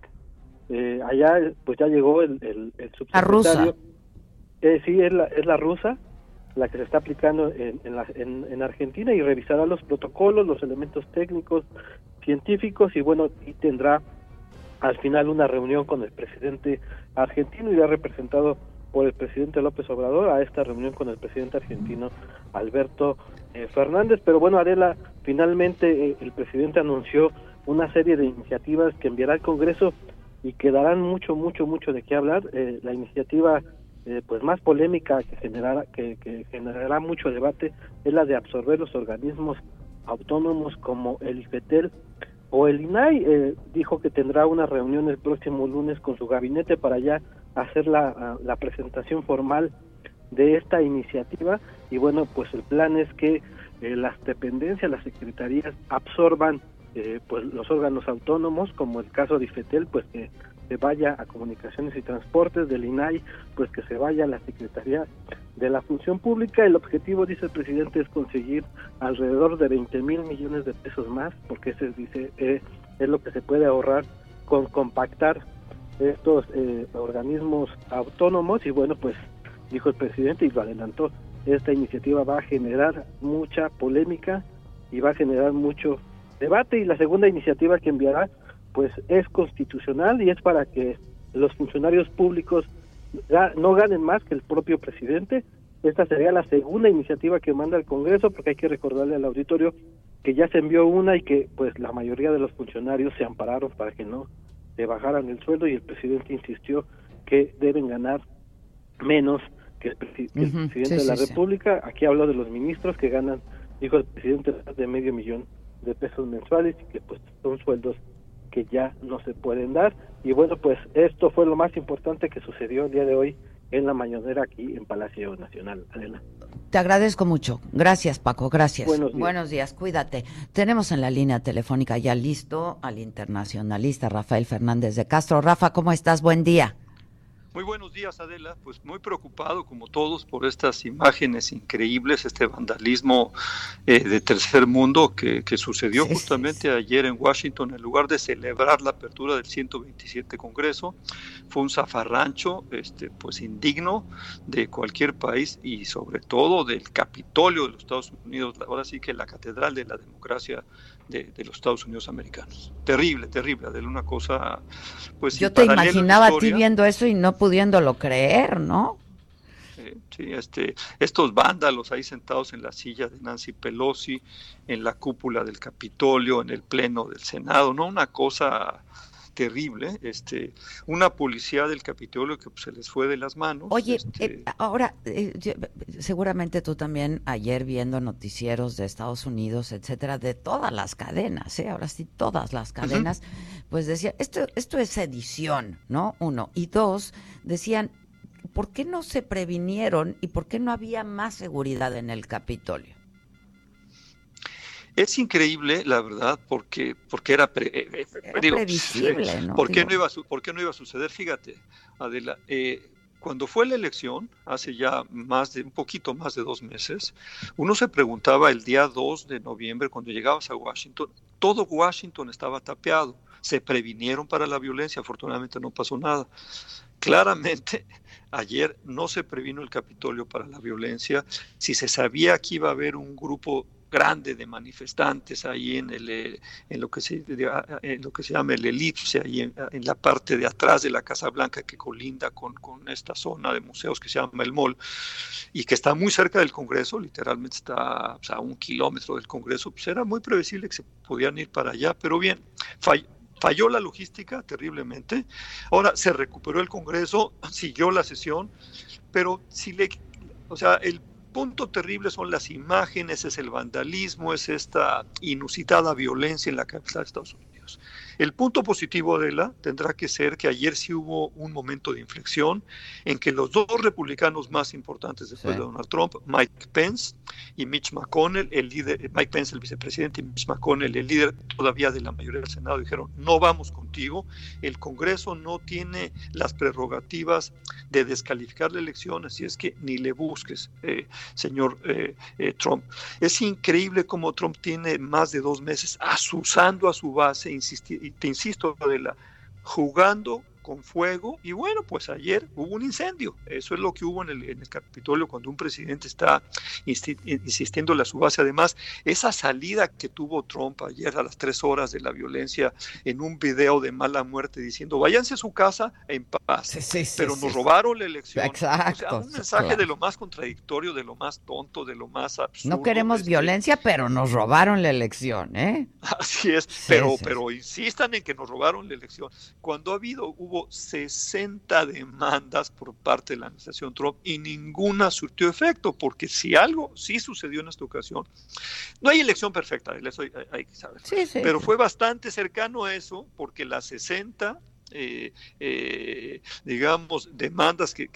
Eh, allá, pues ya llegó el, el, subsecretario. ¿La rusa? Eh, sí, es la, es la rusa, la que se está aplicando en, en, la, en, en Argentina y revisará los protocolos, los elementos técnicos, científicos y bueno, y tendrá al final una reunión con el presidente argentino ha representado por el presidente López Obrador a esta reunión con el presidente argentino Alberto eh, Fernández. Pero bueno, Adela, finalmente eh, el presidente anunció una serie de iniciativas que enviará al Congreso y que darán mucho, mucho, mucho de qué hablar. Eh, la iniciativa pues más polémica que generará, que, generará mucho debate es la de absorber los organismos autónomos como el IFETEL o el INAI eh, dijo que tendrá una reunión el próximo lunes con su gabinete para ya hacer la, la, presentación formal de esta iniciativa. Y bueno pues el plan es que eh, las dependencias las secretarías absorban eh, pues los órganos autónomos como el caso de IFETEL pues que se vaya a comunicaciones y transportes del INAI pues que se vaya a la secretaría de la función pública. El objetivo, dice el presidente, es conseguir alrededor de 20 mil millones de pesos más, porque ese dice eh, es lo que se puede ahorrar con compactar estos eh, organismos autónomos. Y bueno, pues dijo el presidente y lo adelantó, esta iniciativa va a generar mucha polémica y va a generar mucho debate. Y la segunda iniciativa que enviará, pues es constitucional y es para que los funcionarios públicos no ganen más que el propio presidente. Esta sería la segunda iniciativa que manda el Congreso, porque hay que recordarle al auditorio que ya se envió una y que pues la mayoría de los funcionarios se ampararon para que no le bajaran el sueldo y el presidente insistió que deben ganar menos que el, presidente de la República. Aquí hablo de los ministros que ganan, dijo el presidente, de medio millón de pesos mensuales y que pues son sueldos que ya no se pueden dar. Y bueno, pues esto fue lo más importante que sucedió el día de hoy en la mañanera aquí en Palacio Nacional. Adela. Te agradezco mucho. Gracias, Paco. Gracias. Buenos días. Buenos días. Cuídate. Tenemos en la línea telefónica ya listo al internacionalista Rafael Fernández de Castro. Rafa, ¿cómo estás? Buen día. Muy buenos días, Adela. Pues muy preocupado, como todos, por estas imágenes increíbles, este vandalismo eh, de tercer mundo que, sucedió justamente ayer en Washington, en lugar de celebrar la apertura del 127 Congreso. Fue un zafarrancho, este, pues indigno de cualquier país y sobre todo del Capitolio de los Estados Unidos. Ahora sí que la catedral de la democracia de, los Estados Unidos americanos. Terrible, terrible, de una cosa, pues... Yo te imaginaba a ti viendo eso y no pudiéndolo creer, ¿no? Sí, este, estos vándalos ahí sentados en la silla de Nancy Pelosi, en la cúpula del Capitolio, en el pleno del Senado, ¿no? Una cosa terrible, este, una policía del Capitolio que pues, se les fue de las manos. Oye, este eh, ahora, eh, seguramente tú también ayer viendo noticieros de Estados Unidos, etcétera, de todas las cadenas, ¿eh? ahora sí, todas las cadenas, pues decía, esto, esto es edición, ¿no? Uno. Y dos, decían, ¿por qué no se previnieron y por qué no había más seguridad en el Capitolio? Es increíble, la verdad, porque, porque era, eh, eh, previsible, ¿no? ¿por qué no, iba a, ¿Por qué no iba a suceder? Fíjate, Adela, eh, cuando fue la elección, hace ya más de un poquito más de dos meses, uno se preguntaba el día 2 de noviembre, cuando llegabas a Washington, todo Washington estaba tapeado. Se previnieron para la violencia, afortunadamente no pasó nada. Claramente, [laughs] ayer no se previno el Capitolio para la violencia. Si se sabía que iba a haber un grupo grande de manifestantes ahí en, el, eh, en, lo, que se, en lo que se llama el elipse, ahí en, la parte de atrás de la Casa Blanca que colinda con, con, esta zona de museos que se llama el Mall y que está muy cerca del Congreso, literalmente está a un kilómetro del Congreso, pues era muy previsible que se podían ir para allá, pero bien, falló la logística terriblemente. Ahora se recuperó el Congreso, siguió la sesión, pero si le, o sea, el punto terrible son las imágenes, es el vandalismo, es esta inusitada violencia en la capital de Estados Unidos. El punto positivo de la tendrá que ser que ayer sí hubo un momento de inflexión en que los dos republicanos más importantes después de Donald Trump, Mike Pence y Mitch McConnell, el líder, Mike Pence el vicepresidente y Mitch McConnell el líder todavía de la mayoría del Senado dijeron no vamos contigo, el Congreso no tiene las prerrogativas de descalificar la elección, así es que ni le busques, eh, señor eh, eh, Trump. Es increíble cómo Trump tiene más de dos meses asusando a su base, insistir, te insisto, de la jugando con fuego y bueno, pues ayer hubo un incendio. Eso es lo que hubo en el, en el Capitolio cuando un presidente está insistiendo a su base. Además, esa salida que tuvo Trump ayer a las tres horas de la violencia en un video de mala muerte diciendo váyanse a su casa en paz, pero nos robaron la elección. Exacto. un mensaje de lo más contradictorio, de lo más tonto, de lo más absurdo. No queremos este violencia, pero nos robaron la elección, ¿eh? [laughs] Así es, pero, pero insistan en que nos robaron la elección. Cuando ha habido, hubo 60 demandas por parte de la administración Trump y ninguna surtió efecto, porque si algo sí sucedió en esta ocasión, no hay elección perfecta, eso hay, que saber, pero fue bastante cercano a eso, porque las 60 eh, eh, digamos, demandas que,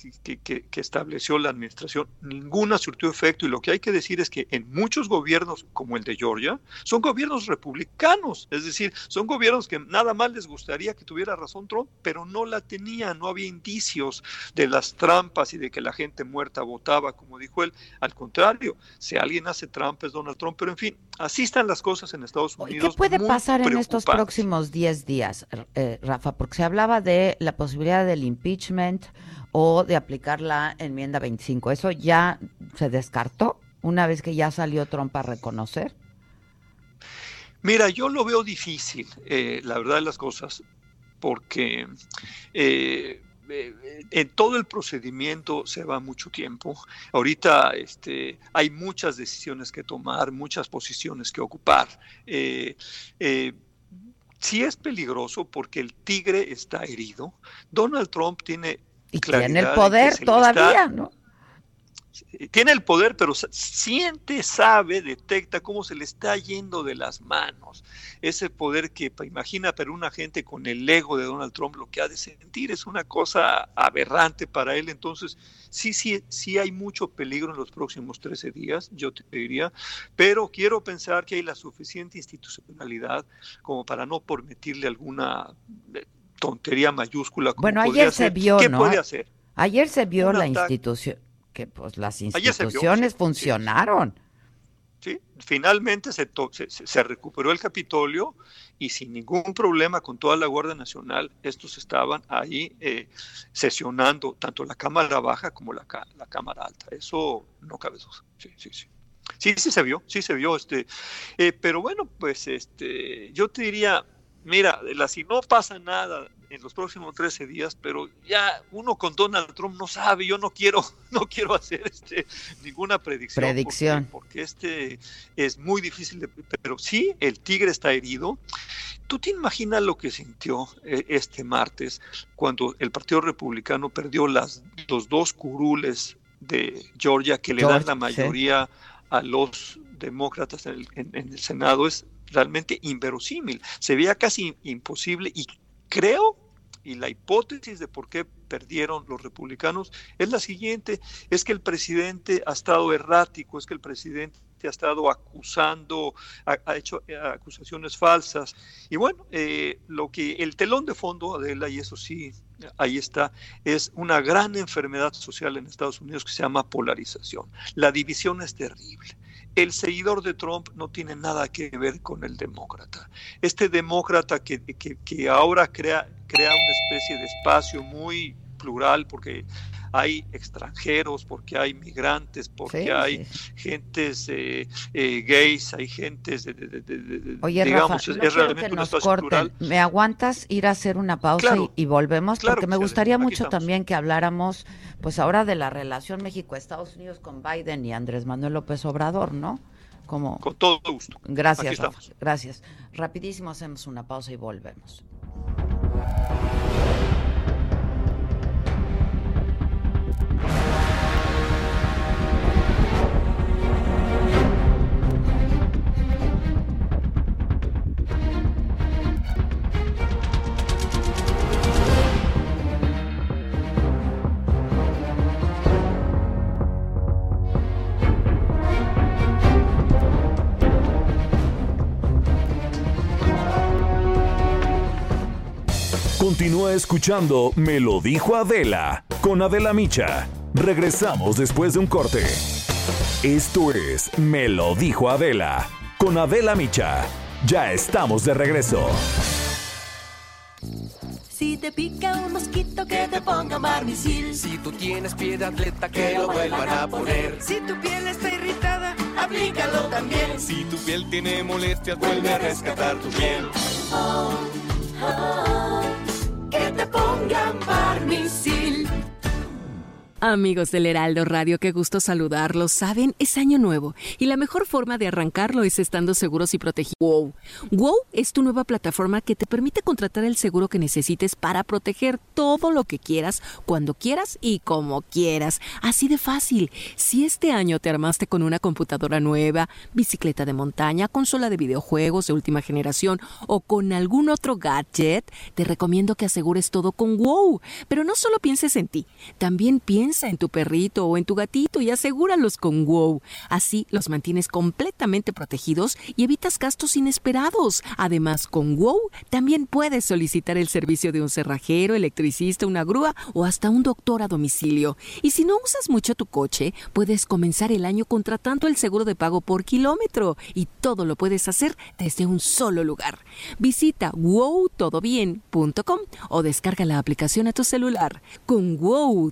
estableció la administración, ninguna surtió efecto y lo que hay que decir es que en muchos gobiernos, como el de Georgia, son gobiernos republicanos, es decir, son gobiernos que nada más les gustaría que tuviera razón Trump, pero no la tenía, no había indicios de las trampas y de que la gente muerta votaba, como dijo él, al contrario, si alguien hace trampas es Donald Trump, pero en fin, así están las cosas en Estados Unidos. ¿Qué puede pasar en estos próximos 10 días, eh, Rafa? Porque se hablaba de la posibilidad del impeachment o de aplicar la enmienda 25. ¿Eso ya se descartó una vez que ya salió Trump a reconocer? Mira, yo lo veo difícil, eh, la verdad de las cosas, porque eh, eh, en todo el procedimiento se va mucho tiempo. Ahorita este, hay muchas decisiones que tomar, muchas posiciones que ocupar. Eh, sí es peligroso porque el tigre está herido. Donald Trump tiene... Y tiene el poder todavía, ¿no? Tiene el poder, pero siente, sabe, detecta cómo se le está yendo de las manos. Ese poder que imagina, pero una gente con el ego de Donald Trump lo que ha de sentir es una cosa aberrante para él. Entonces, sí, sí, sí hay mucho peligro en los próximos 13 días, yo te diría, pero quiero pensar que hay la suficiente institucionalidad como para no permitirle alguna eh, tontería mayúscula. Como bueno, ayer se vio, ¿Qué ¿no? puede hacer? Ayer se vio la institución que pues las instituciones funcionaron. Sí, finalmente se, se, recuperó el Capitolio y sin ningún problema con toda la Guardia Nacional, estos estaban ahí eh, sesionando tanto la Cámara Baja como la, la Cámara Alta. Eso no cabe duda. Sí, sí, sí. Sí, sí se vio, sí se vio. Este, eh, pero bueno, pues este, yo te diría, mira, la, si no pasa nada en los próximos 13 días, pero ya uno con Donald Trump no sabe, yo no quiero, [laughs] no quiero hacer este, ninguna predicción. Predicción. Porque, este es muy difícil, pero sí, el tigre está herido. ¿Tú te imaginas lo que sintió eh, este martes cuando el Partido Republicano perdió las, los dos curules de Georgia que le dan la mayoría a los demócratas en el Senado? Es realmente inverosímil. Se veía casi imposible y creo y la hipótesis de por qué perdieron los republicanos es la siguiente, es que el presidente ha estado errático, es que el presidente ha estado acusando, ha, hecho eh, acusaciones falsas. Y bueno, eh, lo que el telón de fondo, Adela, y eso sí, ahí está, es una gran enfermedad social en Estados Unidos que se llama polarización. La división es terrible el seguidor de Trump no tiene nada que ver con el demócrata. Este demócrata que, que, ahora crea, crea una especie de espacio muy plural porque hay extranjeros, porque hay migrantes, porque hay gentes eh, eh, gays, hay gentes de, Oye, digamos, Rafa, es, realmente que nos corten. ¿Me aguantas ir a hacer una pausa y, volvemos? porque me gustaría mucho también que habláramos, pues ahora de la relación México-Estados Unidos con Biden y Andrés Manuel López Obrador, ¿no? Como... Con todo gusto. Gracias, Rafa, gracias. Rapidísimo hacemos una pausa y volvemos. Continúa escuchando Me lo dijo Adela con Adela Micha. Regresamos después de un corte. Esto es Me lo dijo Adela con Adela Micha. Ya estamos de regreso. Si te pica un mosquito que te ponga Marmisil. Si tú tienes pie de atleta que lo vuelvan a poner. Si tu piel está irritada, aplícalo también. Si tu piel tiene molestias, vuelve a rescatar tu piel. Oh, oh que pongan Barmisil. Amigos del Heraldo Radio, qué gusto saludarlos. Saben, es año nuevo y la mejor forma de arrancarlo es estando seguros y protegidos. Wow. Wow es tu nueva plataforma que te permite contratar el seguro que necesites para proteger todo lo que quieras, cuando quieras y como quieras. Así de fácil. Si este año te armaste con una computadora nueva, bicicleta de montaña, consola de videojuegos de última generación o con algún otro gadget, te recomiendo que asegures todo con Wow. Pero no solo pienses en ti, también piensa en tu perrito o en tu gatito y asegúralos con WOW. Así los mantienes completamente protegidos y evitas gastos inesperados. Además, con WOW también puedes solicitar el servicio de un cerrajero, electricista, una grúa o hasta un doctor a domicilio. Y si no usas mucho tu coche, puedes comenzar el año contratando el seguro de pago por kilómetro y todo lo puedes hacer desde un solo lugar. Visita wowtodobien.com o descarga la aplicación a tu celular. Con WOW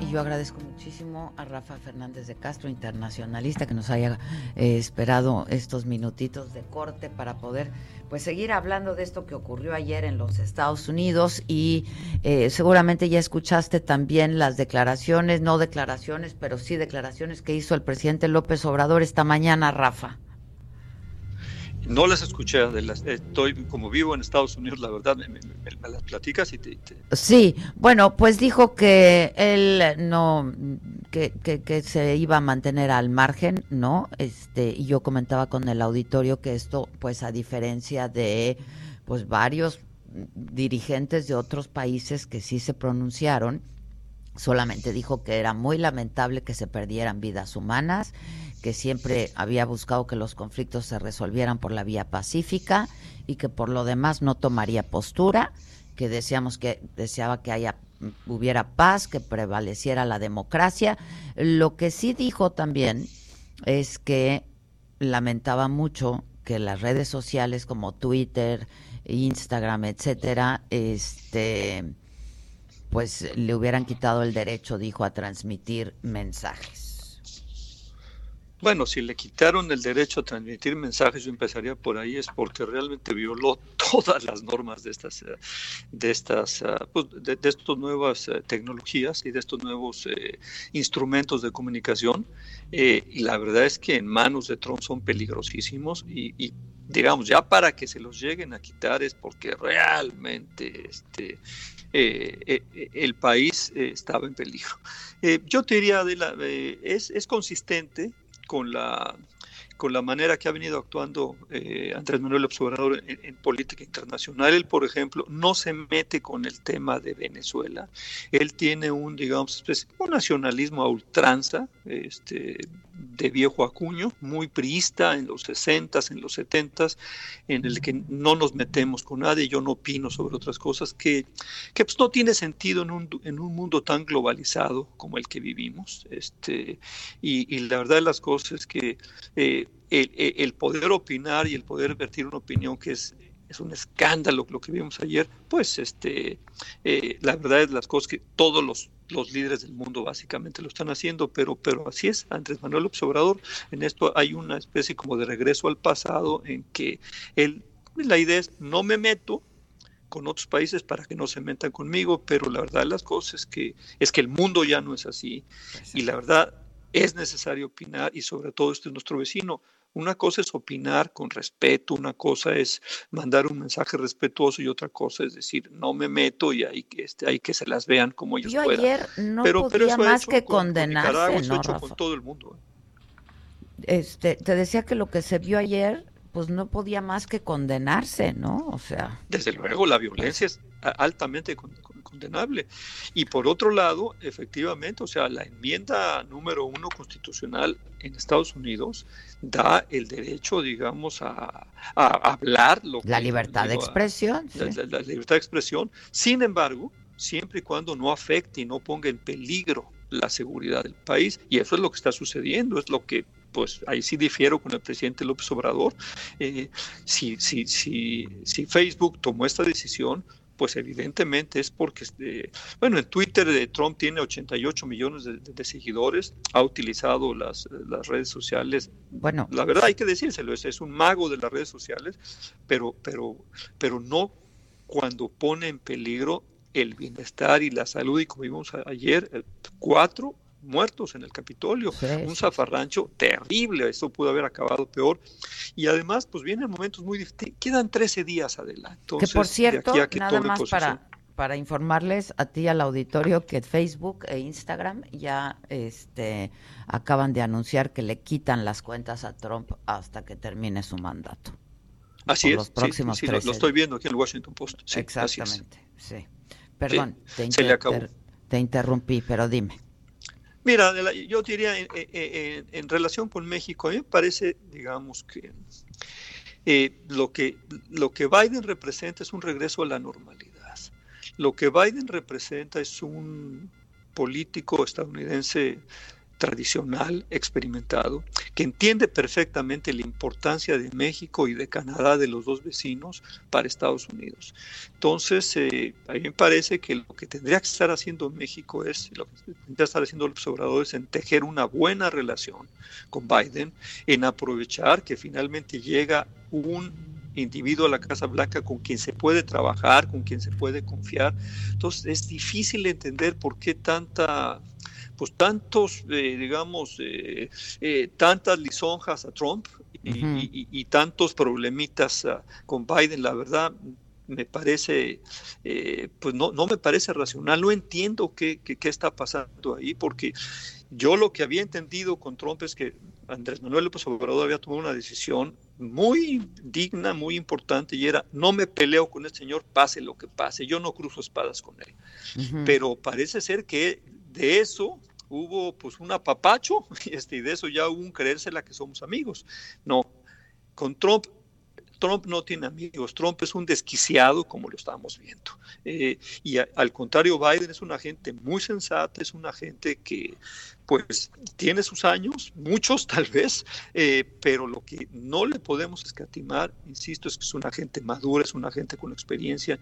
Y yo agradezco muchísimo a Rafa Fernández de Castro, internacionalista, que nos haya eh, esperado estos minutitos de corte para poder pues seguir hablando de esto que ocurrió ayer en los Estados Unidos y eh, seguramente ya escuchaste también las declaraciones, no declaraciones, pero sí declaraciones que hizo el presidente López Obrador esta mañana, Rafa. No las escuché, estoy como vivo en Estados Unidos, la verdad, me, las platicas y te, Sí, bueno, pues dijo que él no, que, que, se iba a mantener al margen, ¿no? Este, y yo comentaba con el auditorio que esto, pues a diferencia de, pues varios dirigentes de otros países que sí se pronunciaron, solamente dijo que era muy lamentable que se perdieran vidas humanas que siempre había buscado que los conflictos se resolvieran por la vía pacífica y que por lo demás no tomaría postura, que deseamos que deseaba que haya hubiera paz, que prevaleciera la democracia. Lo que sí dijo también es que lamentaba mucho que las redes sociales como Twitter, Instagram, etcétera, este pues le hubieran quitado el derecho, dijo, a transmitir mensajes. Bueno, si le quitaron el derecho a transmitir mensajes, yo empezaría por ahí, es porque realmente violó [laughs] todas las normas de estas, eh, de estas, eh, pues, de, estas nuevas eh, tecnologías y de estos nuevos instrumentos de comunicación. y la verdad es que en manos de Trump son peligrosísimos y, digamos, ya para que se los lleguen a quitar es porque realmente este, el país estaba en peligro. yo te diría, Adela, es, es consistente con la con la manera que ha venido actuando eh, Andrés Manuel López Obrador en, política internacional. Él, por ejemplo, no se mete con el tema de Venezuela. Él tiene un, digamos, un nacionalismo a ultranza, este, de viejo acuño, muy priista en los 60 en los 70 en el que no nos metemos con nadie, yo no opino sobre otras cosas, que, que pues no tiene sentido en un, en un mundo tan globalizado como el que vivimos. Este, y, la verdad de las cosas es que eh, el, el, poder opinar y el poder vertir una opinión que es es un escándalo lo que vimos ayer, pues este, eh, la verdad es las cosas que todos los los líderes del mundo básicamente lo están haciendo, pero, pero así es, Andrés Manuel López Obrador, en esto hay una especie como de regreso al pasado en que él, la idea es no me meto con otros países para que no se metan conmigo, pero la verdad de las cosas es que, es que el mundo ya no es así. Y la verdad es necesario opinar y sobre todo este es nuestro vecino, una cosa es opinar con respeto, una cosa es mandar un mensaje respetuoso y otra cosa es decir, no me meto y hay que, este, hay que se las vean como ellos Yo puedan. ayer no podía más que condenarse, ¿no, con todo el mundo. ¿eh? Este, te decía que lo que se vio ayer pues no podía más que condenarse, ¿no? O sea. Desde luego, la violencia es altamente condenable. Y por otro lado, efectivamente, o sea, la enmienda número uno constitucional en Estados Unidos da el derecho, digamos, a, hablar lo La libertad de expresión. la libertad de expresión. Sin embargo, siempre y cuando no afecte y no ponga en peligro la seguridad del país. Y eso es lo que está sucediendo, es lo que pues ahí sí difiero con el presidente López Obrador. Eh, si, si, si, si Facebook tomó esta decisión, pues evidentemente es porque, este, bueno, en Twitter eh, Trump tiene 88 millones de, seguidores, ha utilizado las, las, redes sociales. Bueno, la verdad hay que decírselo, es, es un mago de las redes sociales, pero, pero, pero no cuando pone en peligro el bienestar y la salud, y como vimos ayer, eh, cuatro muertos en el Capitolio, un zafarrancho terrible, eso pudo haber acabado peor. Y además, pues vienen momentos muy difíciles, quedan 13 días adelante. que por cierto, nada más para, para informarles a ti al auditorio que Facebook e Instagram ya este, acaban de anunciar que le quitan las cuentas a Trump hasta que termine su mandato. Así es, los próximos sí, lo, estoy viendo aquí en el Washington Post. Exactamente, sí. Perdón, te interrumpí, pero dime. Mira, yo diría en, relación con México, a mí me parece, digamos, que eh, lo que lo que Biden representa es un regreso a la normalidad. Lo que Biden representa es un político estadounidense tradicional, experimentado, que entiende perfectamente la importancia de México y de Canadá, de los dos vecinos, para Estados Unidos. Entonces, eh, a mí me parece que lo que tendría que estar haciendo México es, lo que tendría que estar haciendo los observadores, en tejer una buena relación con Biden, en aprovechar que finalmente llega un individuo a la Casa Blanca con quien se puede trabajar, con quien se puede confiar. Entonces es difícil entender por qué tanta pues tantos, eh, digamos, eh, eh, tantas lisonjas a Trump y, tantos problemitas ah, con Biden, la verdad me parece, pues no, no me parece racional, no entiendo qué, qué, está pasando ahí, porque yo lo que había entendido con Trump es que Andrés Manuel López Obrador había tomado una decisión muy digna, muy importante, y era, no me peleo con este señor, pase lo que pase, yo no cruzo espadas con él. Pero parece ser que de eso hubo pues un apapacho [laughs] este, y de eso ya hubo un creérsela que somos amigos. No, con Trump Trump no tiene amigos, Trump es un desquiciado como lo estamos viendo. Eh, y al contrario, Biden es una gente muy sensata, es una gente que pues tiene sus años, muchos tal vez, eh, pero lo que no le podemos escatimar, insisto, es que es una gente madura, es una gente con experiencia.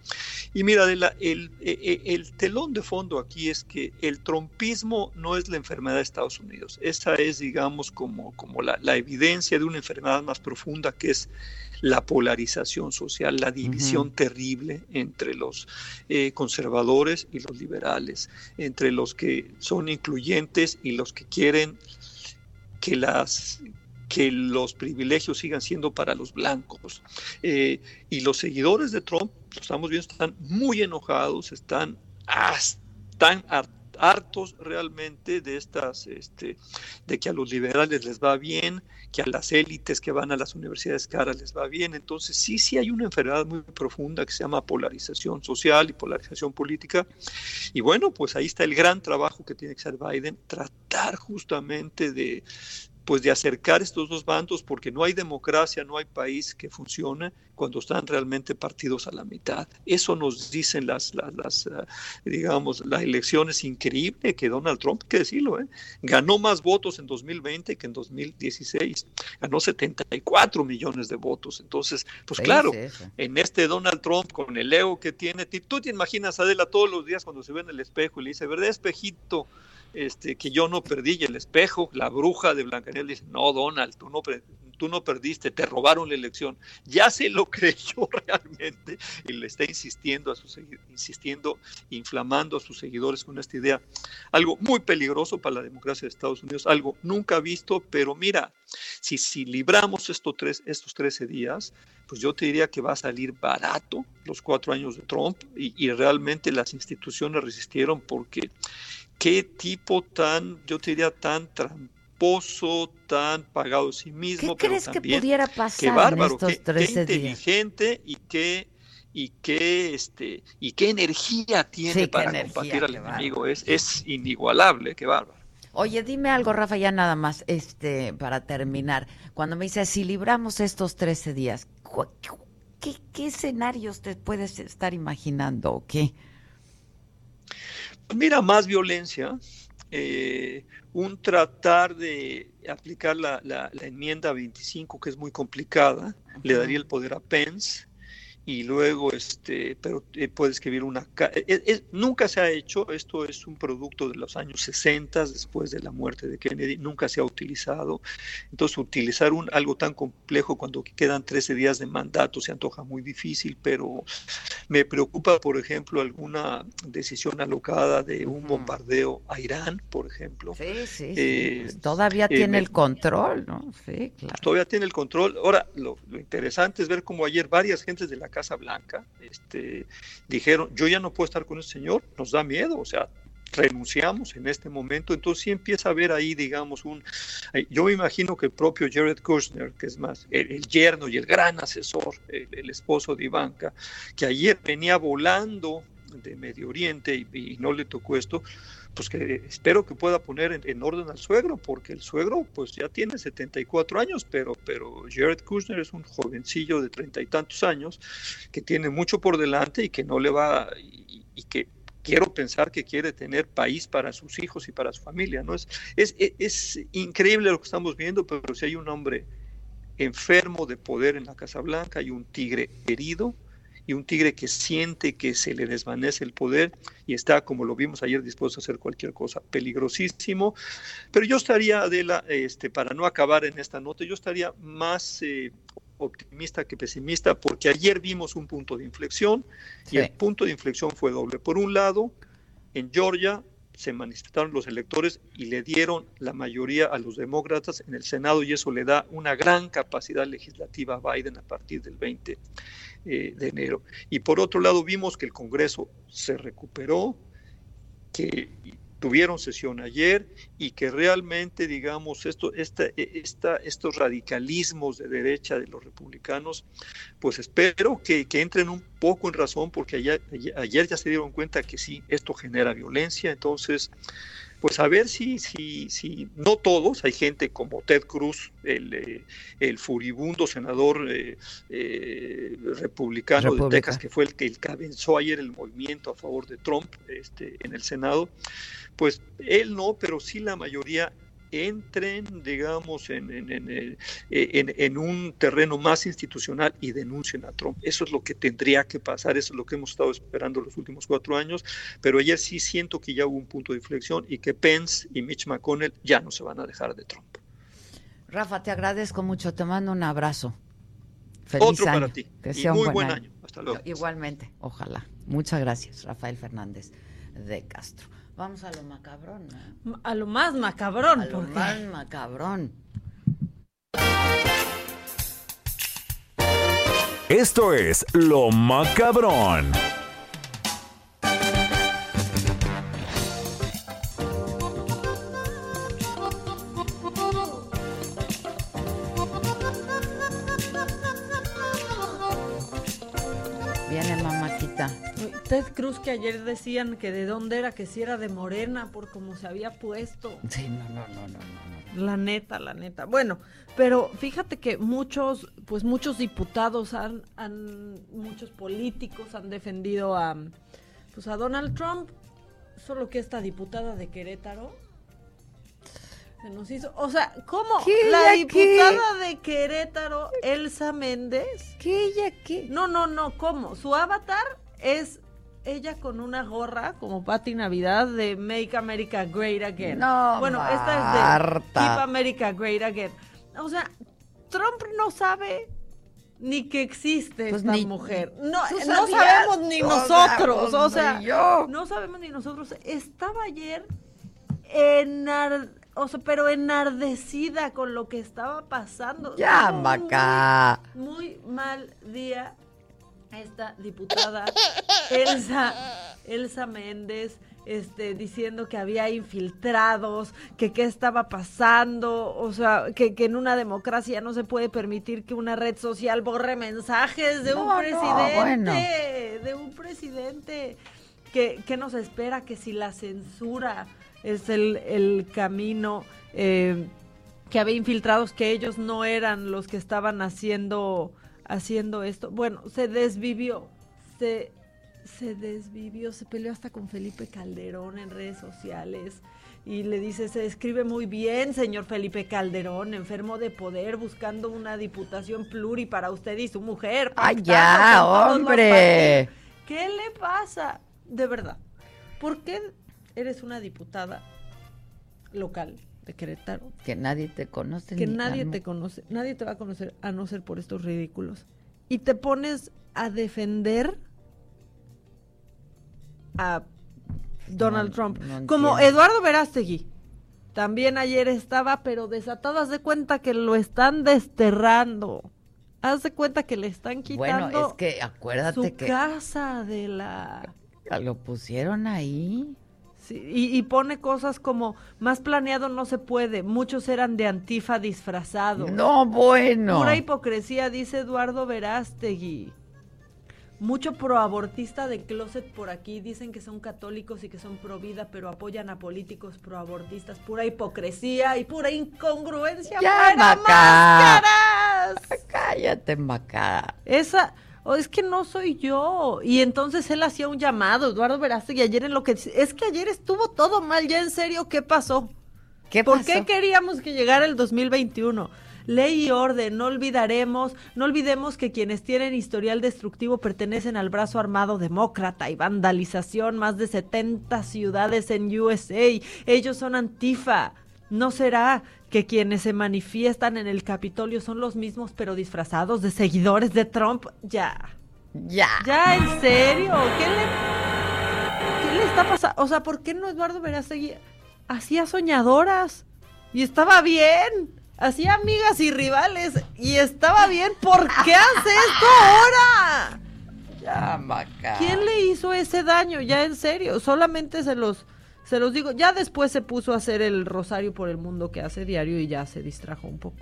Y mira, e, e, el, telón de fondo aquí es que el trompismo no es la enfermedad de Estados Unidos, esa es, digamos, como, como la evidencia de una enfermedad más profunda que es la polarización social, la división terrible entre los eh, conservadores y los liberales, entre los que son incluyentes y los que quieren que las que los privilegios sigan siendo para los blancos. Eh, y los seguidores de Trump, lo estamos viendo, están muy enojados, están, están hartos realmente de estas, este, de que a los liberales les va bien, que a las élites que van a las universidades caras les va bien. Entonces sí, sí hay una enfermedad muy profunda que se llama polarización social y polarización política. Y bueno, pues ahí está el gran trabajo que tiene que hacer Biden, tratar justamente de, pues de acercar estos dos bandos, porque no hay democracia, no hay país que funcione cuando están realmente partidos a la mitad. Eso nos dicen las, las, ah, digamos, las elecciones increíble que Donald Trump, hay que decirlo, ¿eh? ganó más votos en 2020 que en 2016, ganó 74 millones de votos. Entonces, pues claro, en este Donald Trump con el ego que tiene, tú te imaginas a Adela todos los días cuando se ve en el espejo y le dice, ¿verdad, espejito? Este, que yo no perdí y el espejo, la bruja de Blancanieves dice, no, Donald, tú no, tú no perdiste, te robaron la elección. Ya se lo [laughs] creyó realmente y le está insistiendo, a sus, insistiendo, inflamando a sus seguidores con esta idea. Algo muy peligroso para la democracia de Estados Unidos, algo nunca visto, pero mira, si, si libramos estos, tres, estos 13 días, pues yo te diría que va a salir barato los cuatro años de Trump y, y realmente las instituciones resistieron porque qué tipo tan, yo te diría, tan tramposo, tan pagado a sí mismo, ¿Qué pero crees que pudiera pasar qué bárbaro, en estos qué, 13 qué inteligente y qué y qué este y qué energía tiene Sí, qué para energía, combatir al qué enemigo, es, es inigualable, qué bárbaro. Oye, dime algo, Rafa, ya nada más, este, para terminar. Cuando me dices, si libramos estos 13 días, ¿qué, qué escenarios te puedes estar imaginando o qué? Mira, más violencia, eh, un tratar de aplicar la, la- la enmienda 25, que es muy complicada, le daría el poder a Pence, y luego, este, pero eh, puede escribir una... eh, eh, nunca se ha hecho, esto es un producto de los años 60, después de la muerte de Kennedy, nunca se ha utilizado. Entonces, utilizar un, algo tan complejo cuando quedan 13 días de mandato se antoja muy difícil, pero me preocupa, por ejemplo, alguna decisión alocada de un bombardeo a Irán, por ejemplo. Sí, sí, Eh, Pues todavía tiene me- el control, ¿no? Sí, claro. todavía tiene el control. Ahora, lo, lo interesante es ver cómo ayer varias gentes de la Casa Blanca este, dijeron, yo ya no puedo estar con ese señor, nos da miedo, o sea, renunciamos en este momento. Entonces sí empieza a haber ahí, digamos, un... eh, Yo me imagino que el propio Jared Kushner, que es más el, yerno y el gran asesor, el, el esposo de Ivanka, que ayer venía volando de Medio Oriente y, y no le tocó esto, pues que espero que pueda poner en, en orden al suegro, porque el suegro pues ya tiene 74 años, pero, pero Jared Kushner es un jovencillo de treinta y tantos años que tiene mucho por delante y que no le va, y, y que quiero pensar que quiere tener país para sus hijos y para su familia, ¿no? Es, es, es- es increíble lo que estamos viendo, pero si hay un hombre enfermo de poder en la Casa Blanca, hay un tigre herido, y un tigre que siente que se le desvanece el poder y está, como lo vimos ayer, dispuesto a hacer cualquier cosa. Peligrosísimo. Pero yo estaría, Adela, este, para no acabar en esta nota, yo estaría más eh, optimista que pesimista, porque ayer vimos un punto de inflexión y el punto de inflexión fue doble. Por un lado, en Georgia se manifestaron los electores y le dieron la mayoría a los demócratas en el Senado y eso le da una gran capacidad legislativa a Biden a partir del 20 eh, de enero. Y por otro lado vimos que el Congreso se recuperó, que tuvieron sesión ayer y que realmente, digamos, esto, esta, esta, estos radicalismos de derecha de los republicanos, pues espero que, que entren un poco en razón porque ayer, ayer ya se dieron cuenta que sí, esto genera violencia, entonces pues a ver si, si, si no todos, hay gente como Ted Cruz, el, eh, el furibundo senador eh, eh, republicano República. de Texas, que fue el que encabezó ayer el movimiento a favor de Trump este, en el Senado, pues él no, pero sí la mayoría entren, digamos, en, en, en, un terreno más institucional y denuncien a Trump. Eso es lo que tendría que pasar, eso es lo que hemos estado esperando los últimos cuatro años, pero ayer sí siento que ya hubo un punto de inflexión y que Pence y Mitch McConnell ya no se van a dejar de Trump. Rafa, te agradezco mucho, te mando un abrazo. Feliz Otro año. para ti. Que Y un muy buen, buen año. año. Hasta luego. Igualmente, ojalá. Muchas gracias, Rafael Fernández de Castro. Vamos a lo macabrón. ¿no? A lo más macabrón. A lo porque- más macabrón. Esto es Lo Macabrón. Ted Cruz que ayer decían que de dónde era, que si era de Morena por cómo se había puesto. Sí, no, no, no, no, no. La neta, la neta. Bueno, pero fíjate que muchos, pues muchos diputados han, han muchos políticos han defendido a, pues a Donald Trump, solo que esta diputada de Querétaro se nos hizo, o sea, ¿cómo? ¿Qué, La qué? diputada de Querétaro, Elsa Méndez. ¿Qué ella qué? No, no, no, ¿cómo? Su avatar es ella con una gorra como Patty Navidad de Make America Great Again. No, bueno, esta es de. Keep America Great Again. O sea, Trump no sabe ni que existe Pues esta ni- mujer. No, ¿Tú no sabemos ni No nosotros, o sea, ni yo. no sabemos ni nosotros. Estaba ayer enar- o sea, pero enardecida con lo que estaba pasando. Ya. Muy, muy mal día esta diputada Elsa, Elsa Méndez, este, diciendo que había infiltrados, que qué estaba pasando, o sea, que, que en una democracia no se puede permitir que una red social borre mensajes de un No, no, presidente, bueno. de un presidente. que qué nos espera? Que si la censura es el, el camino, eh, que había infiltrados, que ellos no eran los que estaban haciendo, haciendo esto. Bueno, se desvivió, se, se desvivió, se peleó hasta con Felipe Calderón en redes sociales y le dice, se describe muy bien, señor Felipe Calderón, enfermo de poder, buscando una diputación pluri para usted y su mujer. ¡Ay, pactando ya, hombre! partidos". ¿Qué le pasa? De verdad, ¿por qué eres una diputada local de Querétaro? Que nadie te conoce. que nadie te conoce, nadie te va a conocer a no ser por estos ridículos. Y te pones a defender a Donald No, Trump. no Como. Eduardo Verástegui. También ayer estaba, pero desatado. Haz de cuenta que lo están desterrando. Haz de cuenta que le están quitando Bueno, es que acuérdate su que casa de la... lo pusieron ahí. Sí, y, y pone cosas como, más planeado no se puede, muchos eran de antifa disfrazado. No, bueno. Pura hipocresía, dice Eduardo Verástegui. Mucho proabortista de closet por aquí, dicen que son católicos y que son pro vida, pero apoyan a políticos proabortistas. Pura hipocresía y pura incongruencia. Ya, ¡Fuera Maca. máscaras! Cállate, Maca. Esa, oh, es que no soy yo. Y entonces él hacía un llamado, Eduardo Verástegui, ayer en lo que... Es que ayer estuvo todo mal, ya en serio, ¿qué pasó? ¿Qué ¿Por pasó? qué queríamos que llegara el 2021? Ley y orden, no olvidaremos, no olvidemos que quienes tienen historial destructivo pertenecen al brazo armado demócrata y vandalización, más de 70 ciudades en USA. Ellos son antifa. ¿No será que quienes se manifiestan en el Capitolio son los mismos pero disfrazados de seguidores de Trump? Ya. Ya. Ya, en serio. ¿Qué le, qué le está pasando? O sea, ¿por qué no Eduardo Verástegui hacía soñadoras? Y estaba bien. Hacía amigas y rivales. Y estaba bien. ¿Por qué hace esto ahora? Ya, Maca. ¿Quién le hizo ese daño? Ya en serio. Solamente se los, se los digo. Ya después se puso a hacer el rosario por el mundo que hace diario y ya se distrajo un poco.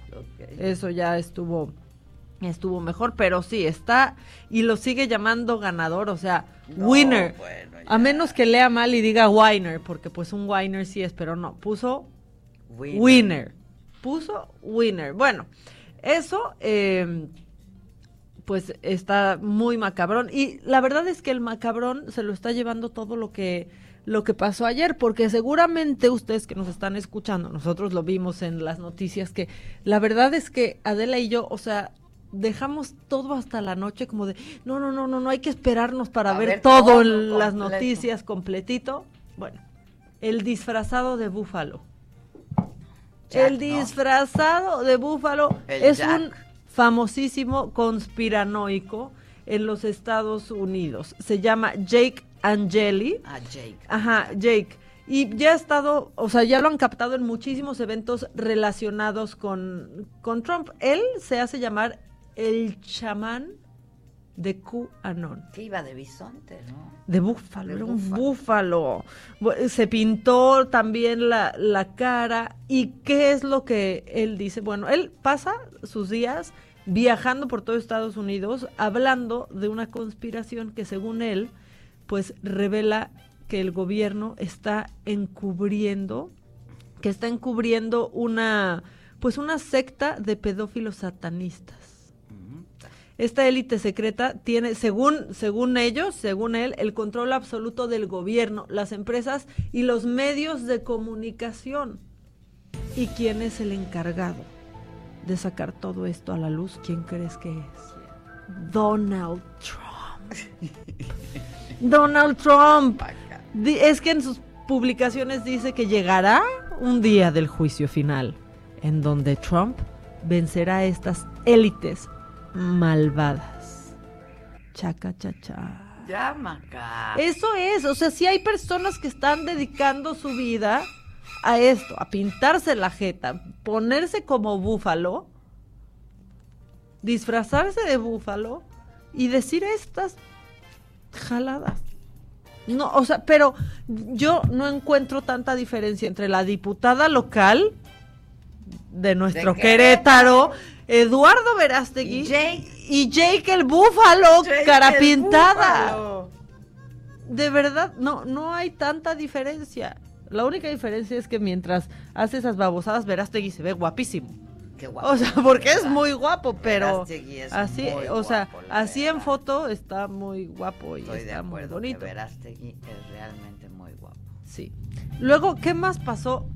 Eso ya estuvo estuvo mejor, pero sí está y lo sigue llamando ganador, o sea, winner. a menos que lea mal y diga winner, porque pues un winner sí es, pero no, puso Winner. winner. Puso winner. Bueno, eso eh, pues está muy macabrón y la verdad es que el macabrón se lo está llevando todo lo que lo que pasó ayer, porque seguramente ustedes que nos están escuchando, nosotros lo vimos en las noticias, que la verdad es que Adela y yo, o sea, dejamos todo hasta la noche como de, no, no, no, no, no hay que esperarnos para ver, ver todo todo en las noticias completito. Bueno, el disfrazado de búfalo. el disfrazado de búfalo El es Jack. un famosísimo conspiranoico en los Estados Unidos. Se llama Jake Angeli. Ah, Jake. Ajá, Jake. Y ya ha estado, o sea, ya lo han captado en muchísimos eventos relacionados con, con Trump. Él se hace llamar el chamán de QAnon. Que iba de bisonte, ¿no? De búfalo, De era un búfalo. búfalo. Se pintó también la, la cara. ¿Y qué es lo que él dice? Bueno, él pasa sus días viajando por todo Estados Unidos hablando de una conspiración que según él, pues revela que el gobierno está encubriendo, que está encubriendo una, pues una secta de pedófilos satanistas. Esta élite secreta tiene, según, según ellos, según él, el control absoluto del gobierno, las empresas y los medios de comunicación. ¿Y quién es el encargado de sacar todo esto a la luz? ¿Quién crees que es? Donald Trump. [laughs] Donald Trump. Es que en sus publicaciones dice que llegará un día del juicio final, en donde Trump vencerá a estas élites malvadas. Chaca, cha, cha. Ya, Maca. Eso es, o sea, si hay personas que están dedicando su vida a esto, a pintarse la jeta, ponerse como búfalo, disfrazarse de búfalo y decir estas jaladas. No, o sea, pero yo no encuentro tanta diferencia entre la diputada local de nuestro De Querétaro, Eduardo Verástegui Y Jake. y Jake el búfalo, Jake cara el pintada. búfalo. De verdad, no, no hay tanta diferencia. La única diferencia es que mientras hace esas babosadas, Verástegui se ve guapísimo. Qué guapo. O sea, [laughs] porque es muy guapo, pero es así, muy o sea, guapo, así en foto está muy guapo y Estoy de está muy bonito. que Verástegui es realmente muy guapo. Sí. Luego, ¿qué más pasó?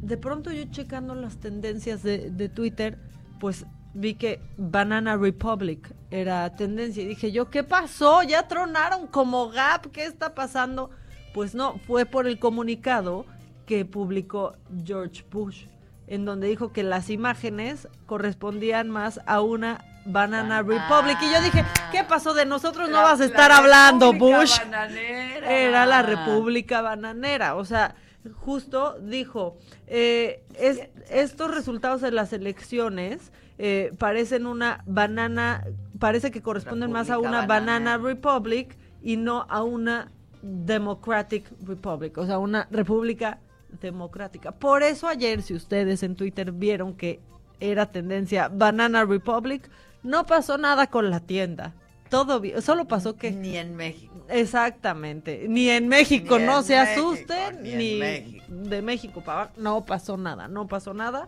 De pronto yo checando las tendencias de, de Twitter, pues vi que Banana Republic era tendencia y dije yo, ¿qué pasó? Ya tronaron como Gap, ¿qué está pasando? Pues no, fue por el comunicado que publicó George Bush, en donde dijo que las imágenes correspondían más a una Banana Republic. Y yo dije, ¿qué pasó de nosotros? No La- vas a estar hablando, República Bush. Bananera. Era la República Bananera. O sea, justo dijo, eh, es- estos resultados de las elecciones eh, parecen una banana, parece que corresponden más a una bananera. Banana Republic y no a una Democratic Republic, o sea, una república democrática. Por eso ayer, si ustedes en Twitter vieron que era tendencia Banana Republic, no pasó nada con la tienda. Todo bien, solo pasó que... Ni en México. Exactamente, ni en México, Ni no en se México, asusten, ni México. de México para abajo, no pasó nada, no pasó nada.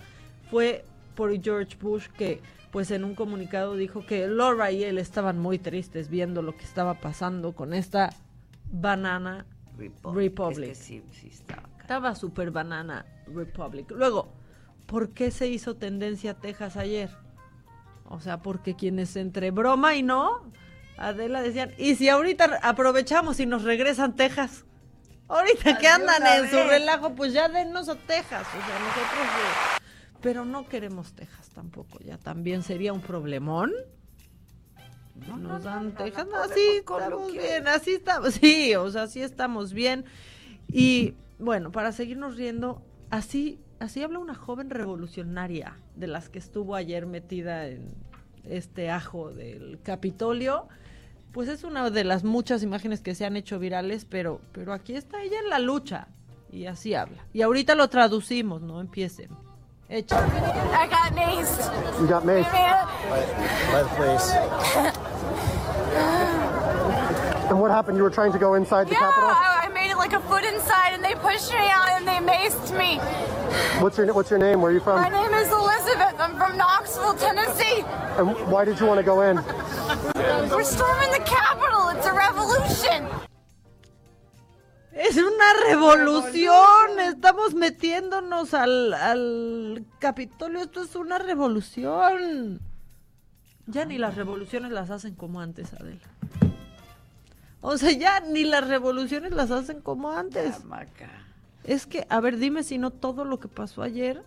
Fue por George Bush que pues en un comunicado dijo que Laura y él estaban muy tristes viendo lo que estaba pasando con esta Banana Republic. Es que sí, sí estaba. Estaba super Banana Republic. Luego, ¿por qué se hizo tendencia Texas ayer? O sea, porque quienes entre broma y no, Adela decían, ¿y si ahorita aprovechamos y nos regresan Texas? Ahorita que andan en su relajo, pues ya denos a Texas. O sea, nosotros... Pero no queremos Texas tampoco, ya también sería un problemón. Nos dan Texas, no, así estamos bien, así estamos, sí, o sea, así estamos bien. Y bueno, para seguirnos riendo, así, así habla una joven revolucionaria de las que estuvo ayer metida en este ajo del Capitolio. Pues es una de las muchas imágenes que se han hecho virales, pero, pero aquí está ella en la lucha y así habla. Y ahorita lo traducimos, no empiecen. Échale. I got maced. You got maced? By the police. And what happened? You were trying to go inside the Yeah, Capitol? Like a foot inside and they pushed me out and they maced me. What's your What's your name? Where are you from? My name is Elizabeth. I'm from Knoxville, Tennessee. And why did you want to go in? We're storming the Capitol. It's a revolution. Es una revolución. Estamos metiéndonos al, al Capitolio. Esto es una revolución. Ya ni las revoluciones las hacen como antes, Adela. O sea, ya ni las revoluciones las hacen como antes. Es que, a ver, dime si no todo lo que pasó ayer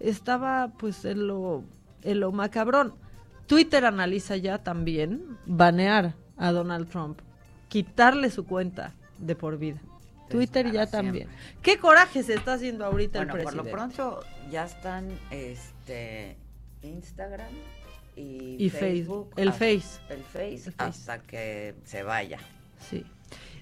estaba pues en lo, en lo macabrón. Twitter analiza ya también banear a Donald Trump, quitarle su cuenta de por vida. Twitter ya también. ¿Qué coraje se está haciendo ahorita Bueno, el por presidente? lo pronto ya están este Instagram y, Y Facebook, el hasta- Face. El Face El Face. hasta que se vaya. Sí.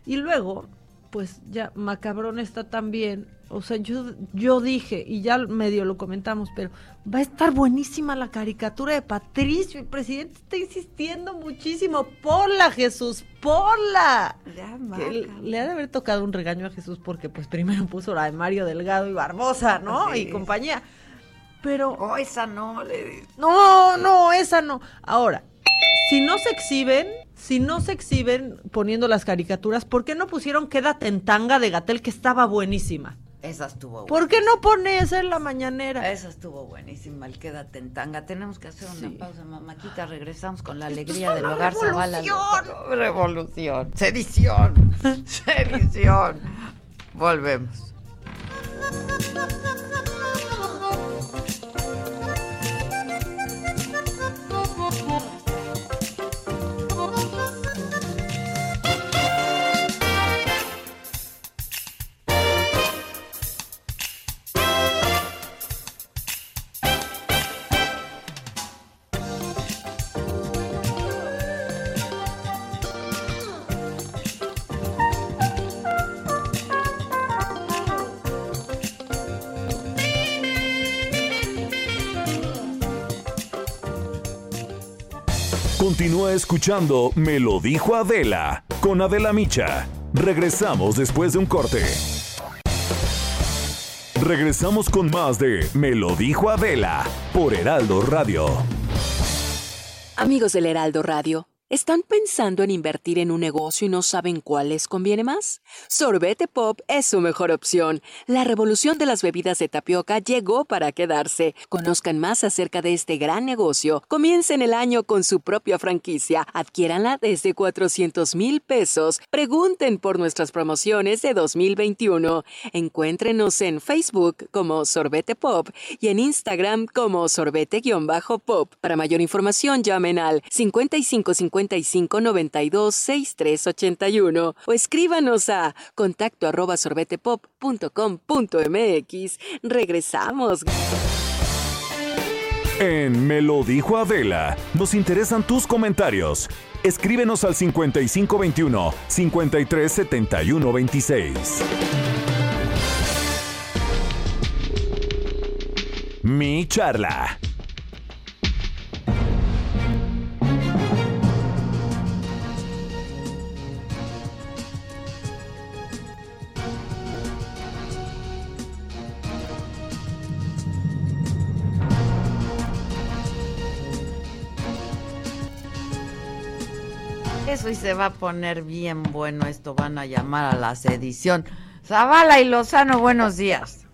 Y luego, pues ya macabrón está también O sea, yo, yo dije, y ya medio lo comentamos, pero va a estar buenísima la caricatura de Patricio. El presidente está insistiendo muchísimo. Ponla, Jesús, ponla. Que le ha de haber tocado un regaño a Jesús porque pues primero puso la de Mario Delgado y Barbosa, ¿no? Sí. Y compañía. Pero... Oh, esa no, le No, no, esa no. Ahora, si no se exhiben, si no se exhiben poniendo las caricaturas, ¿por qué no pusieron Quédate en tanga de Gatel que estaba buenísima? Esa estuvo ¿Por qué no pone esa en la mañanera? Esa estuvo buenísima, el quédate en tanga. Tenemos que hacer una pausa, mamáquita. Regresamos con la alegría del hogar Zavala. revolución. Revolución. Sedición. [laughs] Sedición. Volvemos. Escuchando Me lo dijo Adela con Adela Micha. Regresamos después de un corte. Regresamos con más de Me lo dijo Adela por Heraldo Radio. Amigos del Heraldo Radio, ¿están pensando en invertir en un negocio y no saben cuál les conviene más? Sorbete Pop es su mejor opción. La revolución de las bebidas de tapioca llegó para quedarse. Conozcan más acerca de este gran negocio. Comiencen el año con su propia franquicia. Adquiéranla desde 400 mil pesos. Pregunten por nuestras promociones de 2021. Encuéntrenos en Facebook como Sorbete Pop y en Instagram como sorbete-pop. Para mayor información llamen al 55 55 92 63 81 o escríbanos a contacto arroba sorbetepop.com.mx. Regresamos. En Me lo dijo Adela, nos interesan tus comentarios. Escríbenos al 5521 537126. Mi charla. Eso y se va a poner bien bueno. Esto van a llamar a la sedición. Zavala y Lozano, buenos días.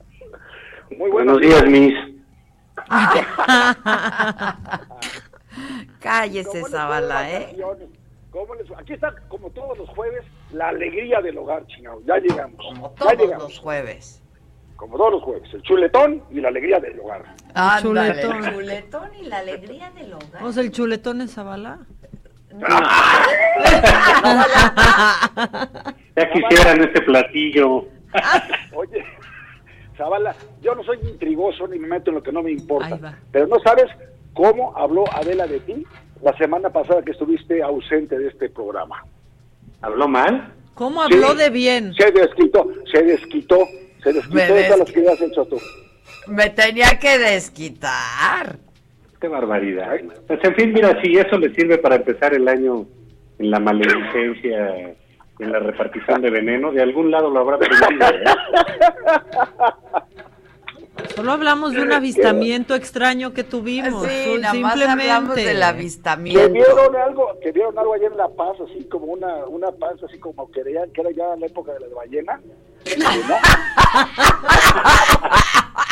Muy buenos días, Miss. [laughs] Cállese, ¿Cómo les fue de Zavala, ¿eh? Aquí está, como todos los jueves, la alegría del hogar, chingado. Ya llegamos. Como ya todos llegamos. los jueves. Como todos los jueves. El chuletón y la alegría del hogar. Ándale, Chuletón. el chuletón y la alegría del hogar. O sea, el chuletón es Zavala. Ya quisieran este platillo. Oye, Zavala, yo no soy intrigoso ni me meto en lo que no me importa. Pero no sabes cómo habló Adela de ti la semana pasada que estuviste ausente de este programa. ¿Habló mal? ¿Cómo habló Sí. de bien? Se desquitó, se desquitó, se desquitó de las que has hecho tú. Me tenía que desquitar. Qué barbaridad. Pues en fin, mira, si eso le sirve para empezar el año en la maledicencia, en la repartición de veneno, de algún lado lo habrá aprendido. ¿eh? Solo hablamos de un avistamiento extraño que tuvimos. Sí, nada más simplemente. hablamos del Que avistamiento. vieron algo, que vieron algo ayer en La Paz, así como una, una paz, así como que que era ya la época de la ballena. [laughs]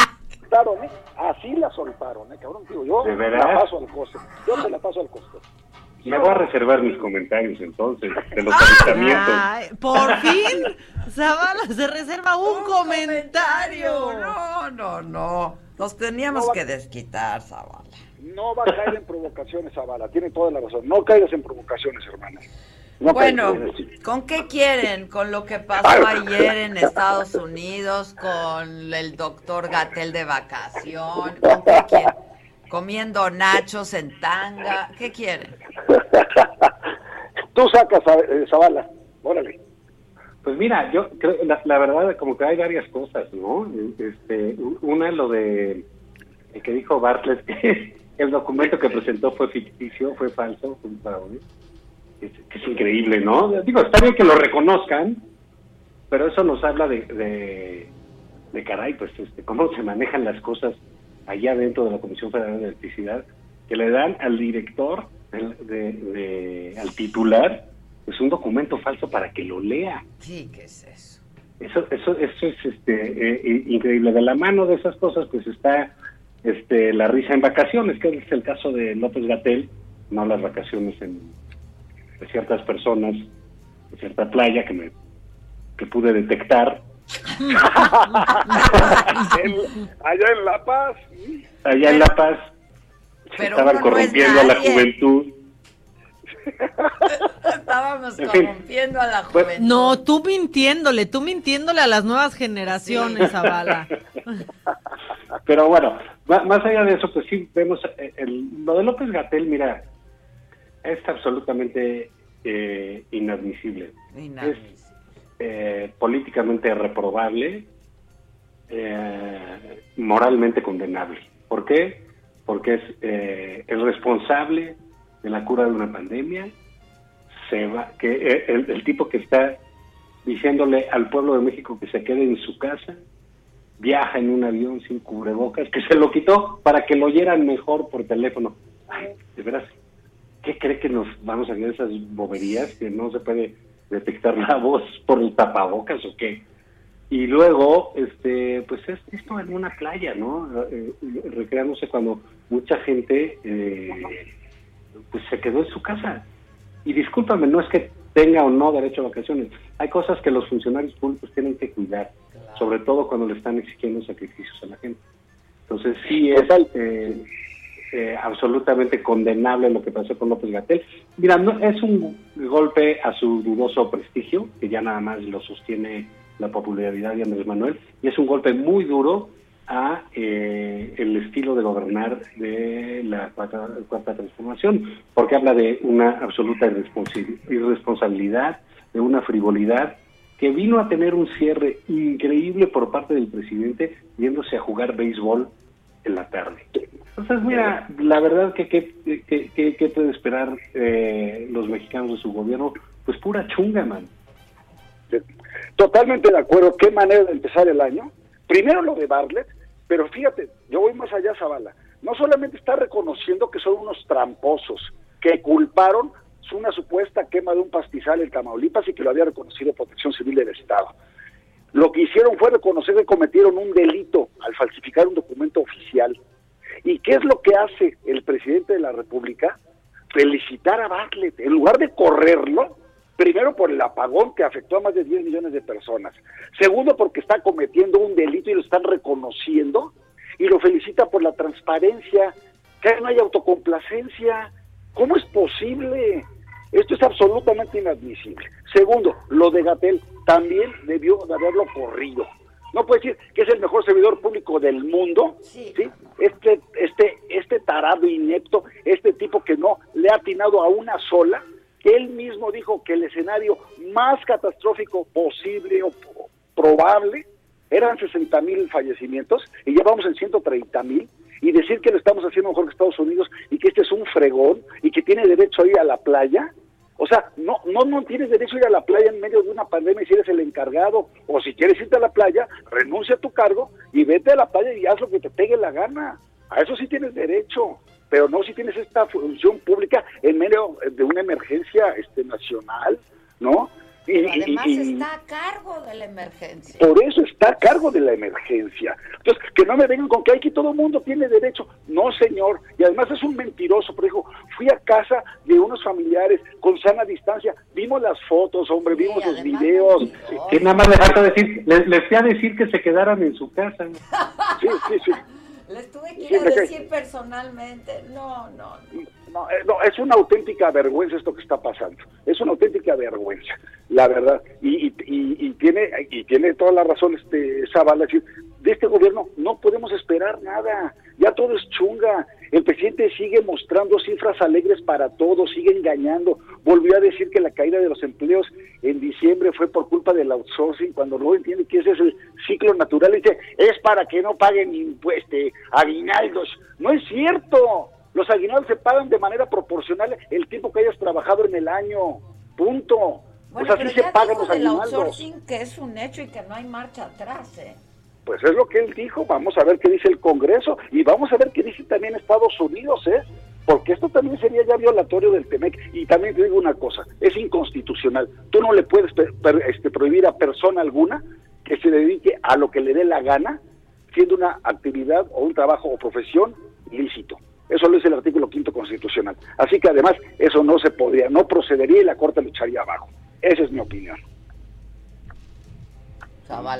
Soltaron, ¿eh? Así la soltaron, ¿eh, cabrón? Digo, yo ¿De la paso al costo. Yo se la paso al costo. Me voy a reservar mis comentarios entonces de los [laughs] avistamientos. Ay, por fin, Zavala se reserva un, comentario. No, no, no. Nos teníamos que desquitar, Zavala. No va a caer en provocaciones, Zavala. Tiene toda la razón. No caigas en provocaciones, hermana. No Bueno, ¿con qué quieren? ¿Con lo que pasó ayer en Estados Unidos? ¿Con el doctor Gatel de vacación? [laughs] ¿Con qué quieren? ¿Comiendo nachos en tanga? ¿Qué quieren? Tú sacas, a- eh, Zavala. Órale. Pues mira, yo creo, la, la verdad, como que hay varias cosas, ¿no? Este, una, lo de el que dijo Bartlett, [laughs] que el documento que presentó fue ficticio, fue falso, fue un fraude. Es, que es increíble, ¿no? Digo, está bien que lo reconozcan, pero eso nos habla de, de, de caray, pues, este, cómo se manejan las cosas allá dentro de la Comisión Federal de Electricidad, que le dan al director, de, de- al titular, pues un documento falso para que lo lea. Sí, ¿qué es eso? Eso, eso, eso es este, eh, increíble. De la mano de esas cosas, pues está este, la risa en vacaciones, que es el caso de López Gatel, no las vacaciones en, de ciertas personas, de cierta playa que me que pude detectar [laughs] En- allá en La Paz. allá en La Paz. se Pero estaban uno no es corrompiendo a la juventud. Estábamos En fin. corrompiendo a la Pues- juventud. No, tú mintiéndole, tú mintiéndole a las nuevas generaciones, Zavala. [laughs] Pero bueno, más allá de eso, pues sí vemos eh, el- lo de López Gatel, mira, es absolutamente eh, inadmisible. Es eh, políticamente reprobable, eh, moralmente condenable. ¿Por qué? Porque es eh, el responsable de la cura de una pandemia, se va, que eh, el, el tipo que está diciéndole al pueblo de México que se quede en su casa, viaja en un avión sin cubrebocas, que se lo quitó para que lo oyeran mejor por teléfono. Ay, de veras, ¿qué cree que nos vamos a ver esas boberías que no se puede detectar la [laughs] voz por el tapabocas o qué? Y luego, este, pues es esto en una playa, ¿no? Eh, recreándose cuando mucha gente eh, pues se quedó en su casa. Y discúlpame, no es que tenga o no derecho a vacaciones. Hay cosas que los funcionarios públicos tienen que cuidar, sobre todo cuando le están exigiendo sacrificios a la gente. Entonces sí es eh, eh, absolutamente condenable lo que pasó con López Gatel. Mira, no, es un golpe a su dudoso prestigio, que ya nada más lo sostiene la popularidad de Andrés Manuel, y es un golpe muy duro a eh, el estilo de gobernar de la cuarta, cuarta transformación, porque habla de una absoluta irresponsabilidad, de una frivolidad que vino a tener un cierre increíble por parte del presidente yéndose a jugar béisbol en la tarde. Entonces, mira, la verdad que qué que, que, puede esperar eh, los mexicanos de su gobierno, pues pura chunga, man. Totalmente de acuerdo. Qué manera de empezar el año. Primero lo de Bartlett, pero fíjate, yo voy más allá, Zavala. No solamente está reconociendo que son unos tramposos, que culparon una supuesta quema de un pastizal en Tamaulipas y que lo había reconocido Protección Civil del Estado. Lo que hicieron fue reconocer que cometieron un delito al falsificar un documento oficial. ¿Y qué es lo que hace el presidente de la República? Felicitar a Bartlett. En lugar de correrlo, primero por el apagón que afectó a más de 10 millones de personas. Segundo, porque está cometiendo un delito y lo están reconociendo. Y lo felicita por la transparencia, que no hay autocomplacencia. ¿Cómo es posible? Esto es absolutamente inadmisible. Segundo, lo de Gatel también debió de haberlo corrido. No puede decir que es el mejor servidor público del mundo, ¿sí? Este, este, este tarado inepto, este tipo que no le ha atinado a una sola, que él mismo dijo que el escenario más catastrófico posible o probable eran 60 mil fallecimientos y ya vamos en 130 mil y decir que lo estamos haciendo mejor que Estados Unidos y que este es un fregón y que tiene derecho a ir a la playa. O sea, no, no, no tienes derecho a ir a la playa en medio de una pandemia si eres el encargado. O si quieres irte a la playa, renuncia a tu cargo y vete a la playa y haz lo que te pegue la gana. A eso sí tienes derecho, pero no si tienes esta función pública en medio de una emergencia este, nacional, ¿no? Y, Pero y- además y- está a cargo de la emergencia. por eso está a cargo de la emergencia. Entonces, que no me vengan con que aquí todo el mundo tiene derecho. No, señor. Y además es un mentiroso, porque dijo, fui a casa de unos familiares con sana distancia, vimos las fotos, hombre, vimos los videos. Que nada más le falta decir, les, les fui a decir que se quedaran en su casa. Sí, sí, sí. [laughs] Les tuve que Sí, ir a decir personalmente. No, no, no. No, eh, no, es una auténtica vergüenza esto que está pasando. Es una auténtica vergüenza, la verdad. Y, y, y- y tiene y tiene toda la razón este Zavala, decir, de este gobierno no podemos esperar nada. Ya todo es chunga. El presidente sigue mostrando cifras alegres para todos, sigue engañando. Volvió a decir que la caída de los empleos en diciembre fue por culpa del outsourcing, cuando no entiende que ese es el ciclo natural, dice, es para que no paguen impuestos, aguinaldos. No es cierto. Los aguinaldos se pagan de manera proporcional el tiempo que hayas trabajado en el año. Punto. Bueno, pues así se pagan los aguinaldos. outsourcing que es un hecho y que no hay marcha atrás, ¿eh? Pues es lo que él dijo, vamos a ver qué dice el Congreso y vamos a ver qué dice también Estados Unidos, ¿eh? Porque esto también sería ya violatorio del TEMEC. Y también te digo una cosa, es inconstitucional. Tú no le puedes este, prohibir a persona alguna que se dedique a lo que le dé la gana, siendo una actividad o un trabajo o profesión lícito. Eso lo dice el artículo quinto constitucional. Así que además eso no se podría, no procedería y la Corte lo echaría abajo. Esa es mi opinión.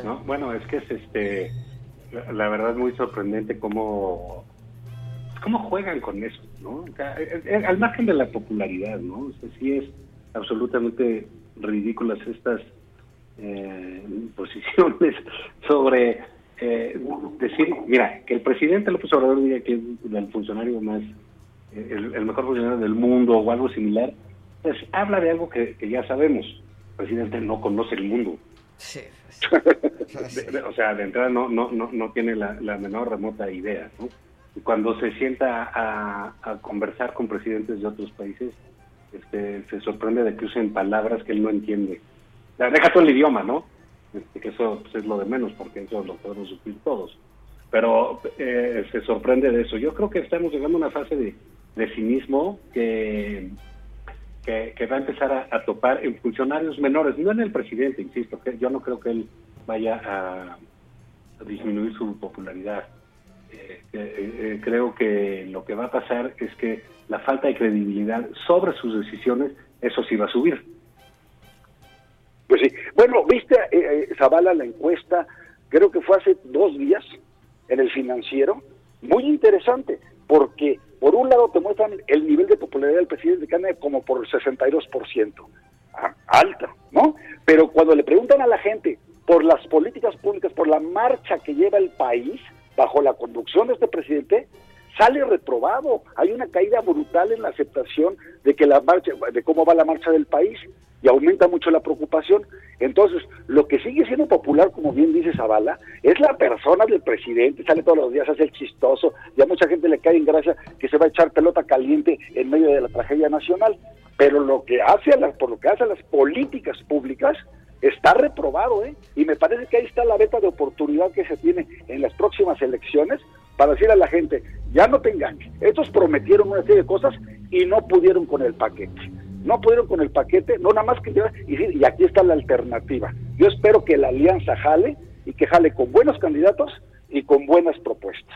¿no? Bueno, es que es este, la, la verdad es muy sorprendente cómo, cómo juegan con eso, ¿no? O sea, eh, eh, al margen de la popularidad, ¿no? O sea, sí es absolutamente ridículas estas eh, [laughs] posiciones sobre eh, decir, mira, que el presidente López Obrador diga que es el funcionario más, el, el mejor funcionario del mundo o algo similar, pues habla de algo que, que ya sabemos. El presidente no conoce el mundo. [laughs] De- de- o sea, de entrada no, no, no, no tiene la, la menor remota idea, ¿no? Y cuando se sienta a, a conversar con presidentes de otros países, este, se sorprende de que usen palabras que él no entiende. Deja todo el idioma, ¿no? Este, que eso pues, es lo de menos, porque eso lo podemos sufrir todos. Pero eh, se sorprende de eso. Yo creo que estamos llegando a una fase de, cinismo que, que, va a empezar a, topar en funcionarios menores, no en el presidente, insisto, que yo no creo que él vaya a, disminuir su popularidad. Eh, eh, eh, creo que lo que va a pasar es que la falta de credibilidad sobre sus decisiones, eso sí va a subir. Pues sí. Bueno, viste, eh, eh, Zavala, la encuesta, creo que fue hace dos días en el financiero, muy interesante, porque por un lado te muestran el nivel de popularidad del presidente anda como por el 62%, ah, alta, ¿no? Pero cuando le preguntan a la gente por las políticas públicas, por la marcha que lleva el país bajo la conducción de este presidente, sale reprobado. Hay una caída brutal en la aceptación de que la marcha, de cómo va la marcha del país y aumenta mucho la preocupación. Entonces, lo que sigue siendo popular, como bien dice Zavala, es la persona del presidente, sale todos los días, hace el chistoso, y a mucha gente le cae en gracia que se va a echar pelota caliente en medio de la tragedia nacional. Pero lo que hace a las, por lo que hace a las políticas públicas, está reprobado, ¿eh? Y me parece que ahí está la beta de oportunidad que se tiene en las próximas elecciones para decir a la gente, ya no te engañes, estos prometieron una serie de cosas y no pudieron con el paquete. No pudieron con el paquete, no nada más que llevar- y, decir, y aquí está la alternativa. Yo espero que la alianza jale y que jale con buenos candidatos y con buenas propuestas.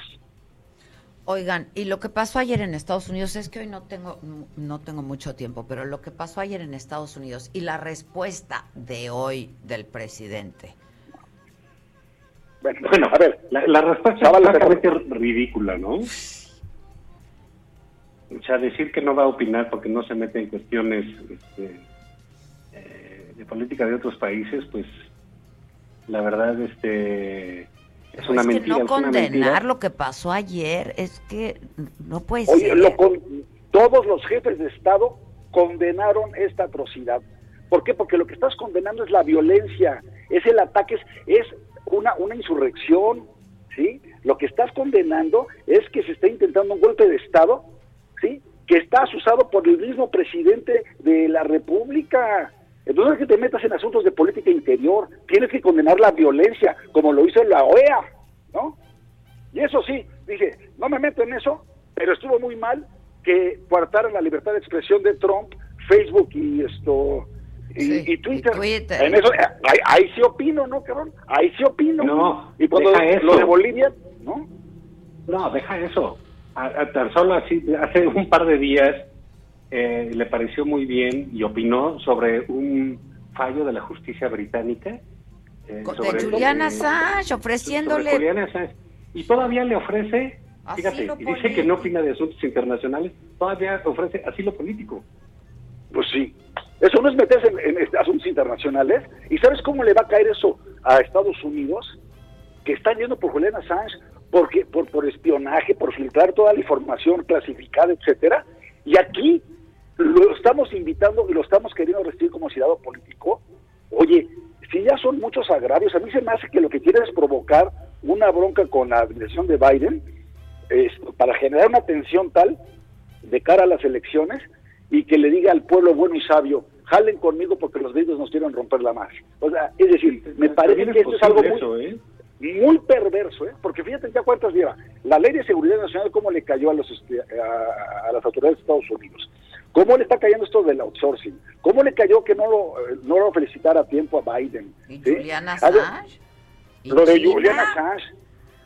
Oigan, y lo que pasó ayer en Estados Unidos es que hoy no tengo no tengo mucho tiempo, pero lo que pasó ayer en Estados Unidos y la respuesta de hoy del presidente. Bueno, Bueno, a ver, la, la respuesta es ridícula, ¿no? O sea, decir que no va a opinar porque no se mete en cuestiones este, eh, de política de otros países, pues la verdad este es una es que mentira. no es una condenar mentira. lo que pasó ayer es que no puede Oye, ser. lo con- todos los jefes de Estado condenaron esta atrocidad. ¿Por qué? Porque lo que estás condenando es la violencia, es el ataque, es, es una, una insurrección, ¿sí? Lo que estás condenando es que se está intentando un golpe de Estado, ¿sí? Que está asusado por el mismo presidente de la República. Entonces es que te metas en asuntos de política interior, tienes que condenar la violencia, como lo hizo la OEA, ¿no? Y eso sí, dije, no me meto en eso, pero estuvo muy mal que coartaran la libertad de expresión de Trump, Facebook y esto y, Sí, y Twitter. y Twitter. En eso, ahí, ahí sí opino, ¿no, cabrón? Ahí sí opino. No, y cuando deja eso. lo de Bolivia, ¿no? No, deja eso. A, a tan solo así, hace un par de días eh, le pareció muy bien y opinó sobre un fallo de la justicia británica. eh, Con- sobre- de Julian eh, Assange sobre ofreciéndole Julian Assange. Y todavía le ofrece, fíjate, y dice que no opina de asuntos internacionales, todavía ofrece asilo político. Pues sí. Eso no es meterse en, en este- asuntos internacionales. ¿Y sabes cómo le va a caer eso a Estados Unidos? Que están yendo por Julian Assange porque, por, por espionaje, por filtrar toda la información clasificada, etcétera. Y aquí lo estamos invitando y lo estamos queriendo recibir como ciudadano político Oye, si ya son muchos agravios, a mí se me hace que lo que quiere es provocar una bronca con la administración de Biden para generar una tensión tal de cara a las elecciones y que le diga al pueblo bueno y sabio, jalen conmigo porque los gringos nos quieren romper la madre. O sea, es decir, me parece que esto es algo muy, eso, ¿eh? Muy perverso, ¿eh? porque fíjate ya cuántas lleva. La ley de seguridad nacional, cómo le cayó a, los, este, a, a las autoridades de Estados Unidos. ¿Cómo le está cayendo esto del outsourcing? ¿Cómo le cayó que no lo, eh, no lo felicitara a tiempo a Biden? ¿Y ¿Sí? Julian A ver, Assange? ¿Y Lo de? Julian Assange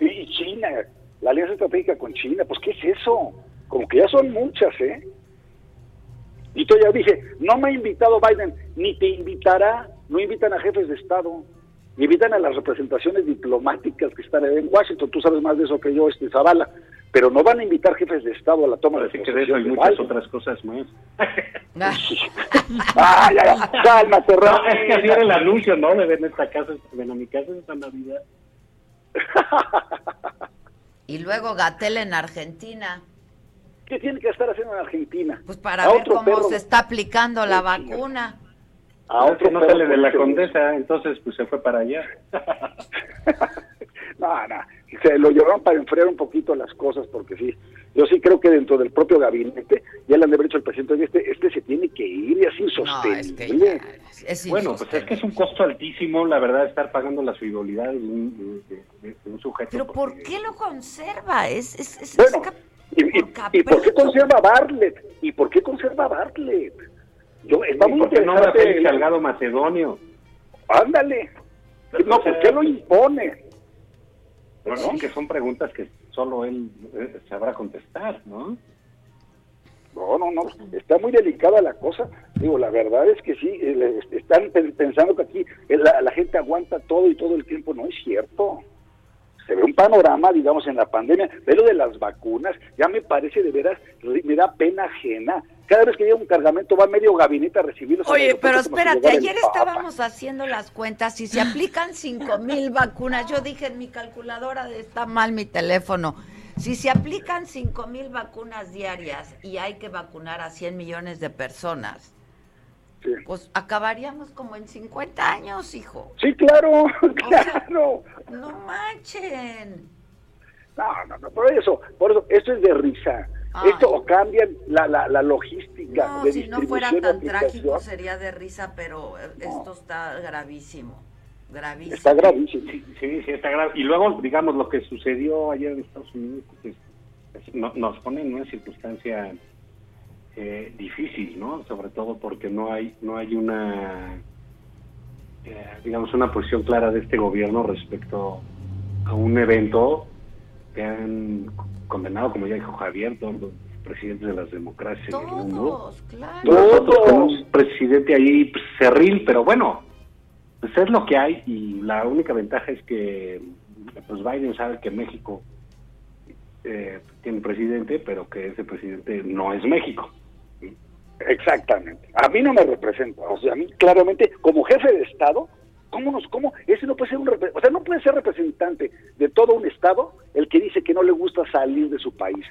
y China, la alianza estratégica con China, pues ¿qué es eso? Como que ya son muchas, ¿eh? Y ya dije, no me ha invitado Biden, ni te invitará, no invitan a jefes de Estado, invitan a las representaciones diplomáticas que están en Washington, tú sabes más de eso que yo, este Zavala, pero no van a invitar jefes de Estado a la toma Parece de que de eso posesión de muchas Biden. otras cosas más. Ah, [laughs] ya, ya, cálmate, No, es que así era el anuncio, ¿no? De ven a esta casa, ven a mi casa esta Navidad. Y luego Gatel en Argentina. ¿Qué tiene que estar haciendo en Argentina? Pues para A ver cómo perro. se está aplicando la vacuna. A Es que otro no sale de la con- condesa, entonces pues se fue para allá. [laughs] No, no, se lo llevaron para enfriar un poquito las cosas, porque sí, yo sí creo que dentro del propio gabinete ya le han de haber dicho al presidente, "Oye, este, este se tiene que ir y es insostenible. Es bueno, pues es que es un costo altísimo, la verdad, estar pagando las frivolidades de un, de- de- de un sujeto. Pero ¿por qué lo conserva? Es, es, es- Bueno, es cap- ¿Y, y, ¿y por qué conserva a Bartlett? ¿Y por qué conserva a Bartlett? Yo, está muy ¿Por qué no interesante. Salgado Macedonio? Ándale. No, ¿por qué lo impone? Bueno, que son preguntas que solo él eh, sabrá contestar, ¿no? No, no, no, está muy delicada la cosa. Digo, la verdad es que sí, eh, están pen- pensando que aquí la, la gente aguanta todo y todo el tiempo. No es cierto. Se ve un panorama, digamos, en la pandemia. Ve lo de las vacunas, ya me parece de veras, me da pena ajena. Cada vez que llega un cargamento va medio gabinete a recibirlos. Oye, pero si espérate, ayer estábamos haciendo las cuentas y se aplican cinco mil vacunas. Yo dije en mi calculadora está mal mi teléfono. Si se aplican cinco mil vacunas diarias y hay que vacunar a 100 millones de personas, pues acabaríamos como en 50 años, hijo. Sí, claro, [laughs] claro. No manchen. No, no, no, por eso, por eso, esto es de risa. Ay. Esto o cambian la, la, la logística No, de si no fuera tan trágico sería de risa, pero eh, esto está gravísimo. Gravísimo. Está gravísimo. Sí, sí, sí, está grave. Y luego, digamos, lo que sucedió ayer en Estados Unidos, pues, es- no- nos pone en una circunstancia eh, difícil, ¿no? Sobre todo porque no hay no hay una, eh, digamos, una posición clara de este gobierno respecto a un evento que han condenado, como ya dijo Javier, todos los presidentes de las democracias en el mundo. Todos, claro. Nosotros con un presidente ahí pues, cerril, pero bueno, pues es lo que hay y la única ventaja es que pues Biden sabe que México eh, tiene un presidente, pero que ese presidente no es México. Exactamente. A mí no me representa. O sea, a mí claramente, como jefe de Estado, ¿cómo nos, cómo? Ese no puede ser un, o sea, no puede ser representante de todo un Estado el que dice que no le gusta salir de su país.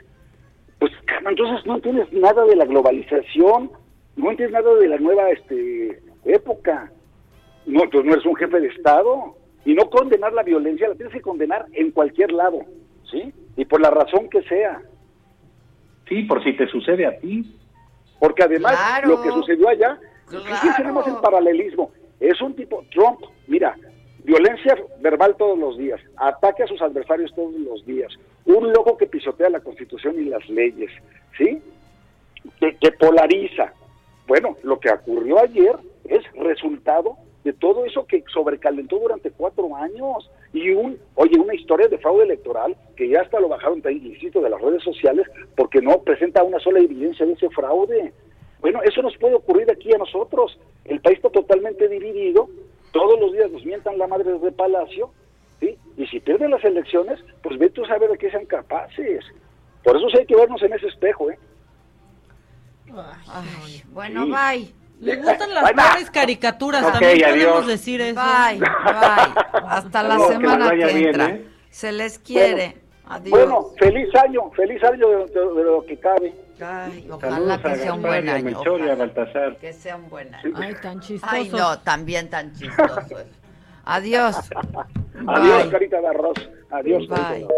Pues, entonces no entiendes nada de la globalización, no entiendes nada de la nueva este, época. No, entonces no eres un jefe de Estado. Y no condenar la violencia, la tienes que condenar en cualquier lado, ¿sí? Y por la razón que sea. Sí, por si te sucede a ti. Porque además Claro. lo que sucedió allá, Claro. fíjense nada más el paralelismo, es un tipo, Trump, mira, violencia verbal todos los días, ataque a sus adversarios todos los días, un loco que pisotea la constitución y las leyes, ¿sí? Que, que polariza. Bueno, lo que ocurrió ayer es resultado de todo eso que sobrecalentó durante cuatro años y un, oye, una historia de fraude electoral que ya hasta lo bajaron tan ilícito de las redes sociales porque no presenta una sola evidencia de ese fraude. Bueno, eso nos puede ocurrir aquí a nosotros. El país está totalmente dividido, todos los días nos mientan la madre de Palacio, ¿sí? Y si pierden las elecciones, pues ve tú a saber de qué sean capaces. Por eso sí hay que vernos en ese espejo, ¿eh? Ay, bueno, Sí. bye. Le gustan las pobres caricaturas, Ok, también podemos adiós. decir eso. Bye, bye. Hasta la que les semana que bien, entra. ¿eh? Se les quiere. Adiós. Bueno, feliz año, feliz año de, de- de lo que cabe. Ay, ojalá Saludos que sea un buen año. Ojalá Baltasar. Que sea un buen año. Ay, tan chistoso. Ay, no, también tan chistoso. Adiós. [laughs] Adiós, Bye. carita de arroz. Adiós. carita de Bye. arroz.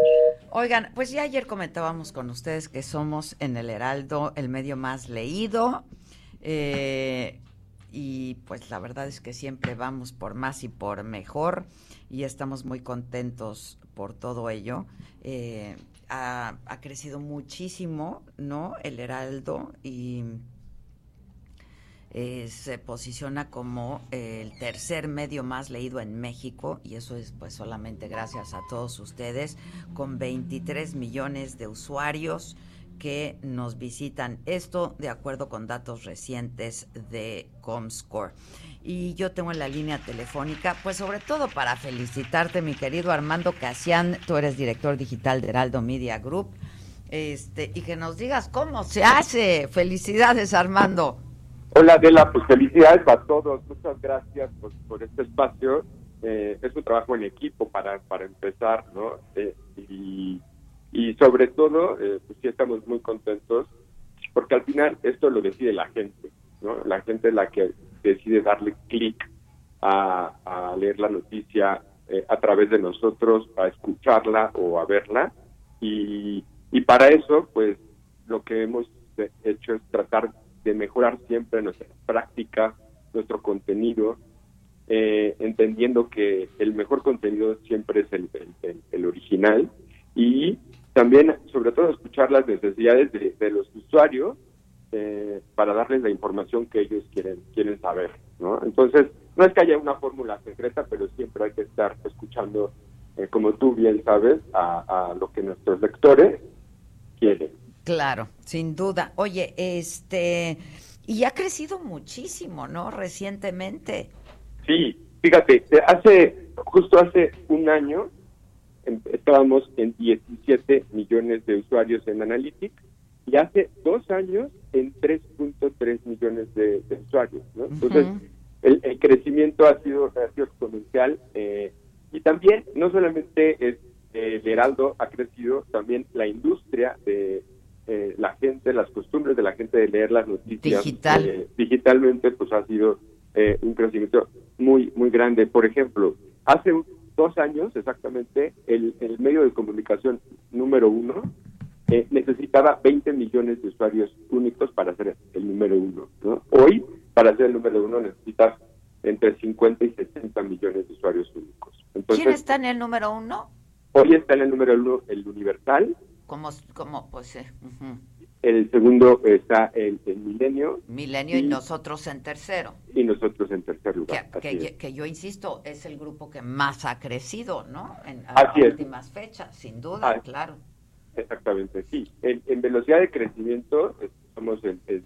Oigan, pues ya ayer comentábamos con ustedes que somos en el Heraldo el medio más leído. Eh, y pues la verdad es que siempre vamos por más y por mejor. Y estamos muy contentos por todo ello. Eh, ha, ha crecido muchísimo, ¿no? El Heraldo y eh, se posiciona como el tercer medio más leído en México y eso es pues solamente gracias a todos ustedes con 23 millones de usuarios que nos visitan esto de acuerdo con datos recientes de Comscore. Y yo tengo en la línea telefónica, pues sobre todo para felicitarte, mi querido Armando Casian, tú eres director digital de Heraldo Media Group, este, y que nos digas cómo se hace. Felicidades, Armando. Hola Adela, pues felicidades a todos, muchas gracias por, por este espacio. Eh, es un trabajo en equipo para, para empezar, ¿no? Eh, y, y sobre todo, eh, pues sí estamos muy contentos porque al final esto lo decide la gente, ¿no? La gente es la que decide darle clic a, leer la noticia eh, a través de nosotros, a escucharla o a verla. Y, y para eso, pues lo que hemos hecho es tratar de mejorar siempre nuestra práctica, nuestro contenido, eh, entendiendo que el mejor contenido siempre es el- el- el original y también, sobre todo, escuchar las necesidades de, de los usuarios eh, para darles la información que ellos quieren quieren saber, ¿no? Entonces, no es que haya una fórmula secreta, pero siempre hay que estar escuchando, eh, como tú bien sabes, a, a lo que nuestros lectores quieren. Claro, sin duda. Oye, este, y ha crecido muchísimo, ¿no? Recientemente. Sí, fíjate, hace justo hace un año estábamos en 17 millones de usuarios en Analytics y hace dos años en 3.3 millones de, de usuarios, ¿no? Entonces, el, el crecimiento ha sido, ha sido exponencial eh, y también no solamente es eh, el Heraldo ha crecido, también la industria de eh, la gente, las costumbres de la gente de leer las noticias Digital. eh, digitalmente, pues ha sido eh, un crecimiento muy muy grande. Por ejemplo, hace un- dos años exactamente, el, el medio de comunicación número uno eh, necesitaba 20 millones de usuarios únicos para ser el número uno. ¿no? Hoy, para ser el número uno, necesitas entre 50 y 60 millones de usuarios únicos. Entonces, ¿Quién está en el número uno? hoy está en el número uno el Universal, Como, como pues, eh, ujú. El segundo está el, el Milenio Milenio y nosotros en tercero. y nosotros en tercer lugar. que, yo- que yo insisto, es el grupo que más ha crecido, ¿no? En es. últimas fechas, sin duda, Ah, claro. Exactamente, sí. En, en velocidad de crecimiento somos el, el-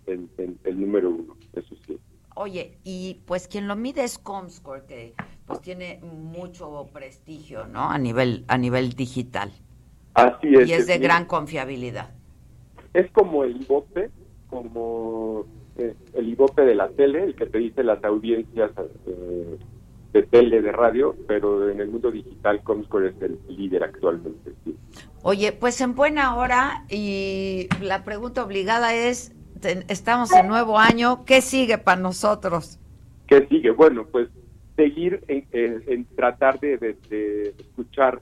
el- número uno, eso sí. Oye, y pues quien lo mide es Comscore, que pues tiene mucho prestigio, ¿no? A nivel, a nivel digital. Así es. Y es de gran confiabilidad. Es como el IVOPE, como eh, el IVOPE de la tele, el que te dice las audiencias eh, de tele, de radio, pero en el mundo digital Comscore es el líder actualmente. sí. Oye, pues en buena hora y la pregunta obligada es, estamos en nuevo año, ¿qué sigue para nosotros? ¿Qué sigue? Bueno, pues seguir en, en- en tratar de, de- de escuchar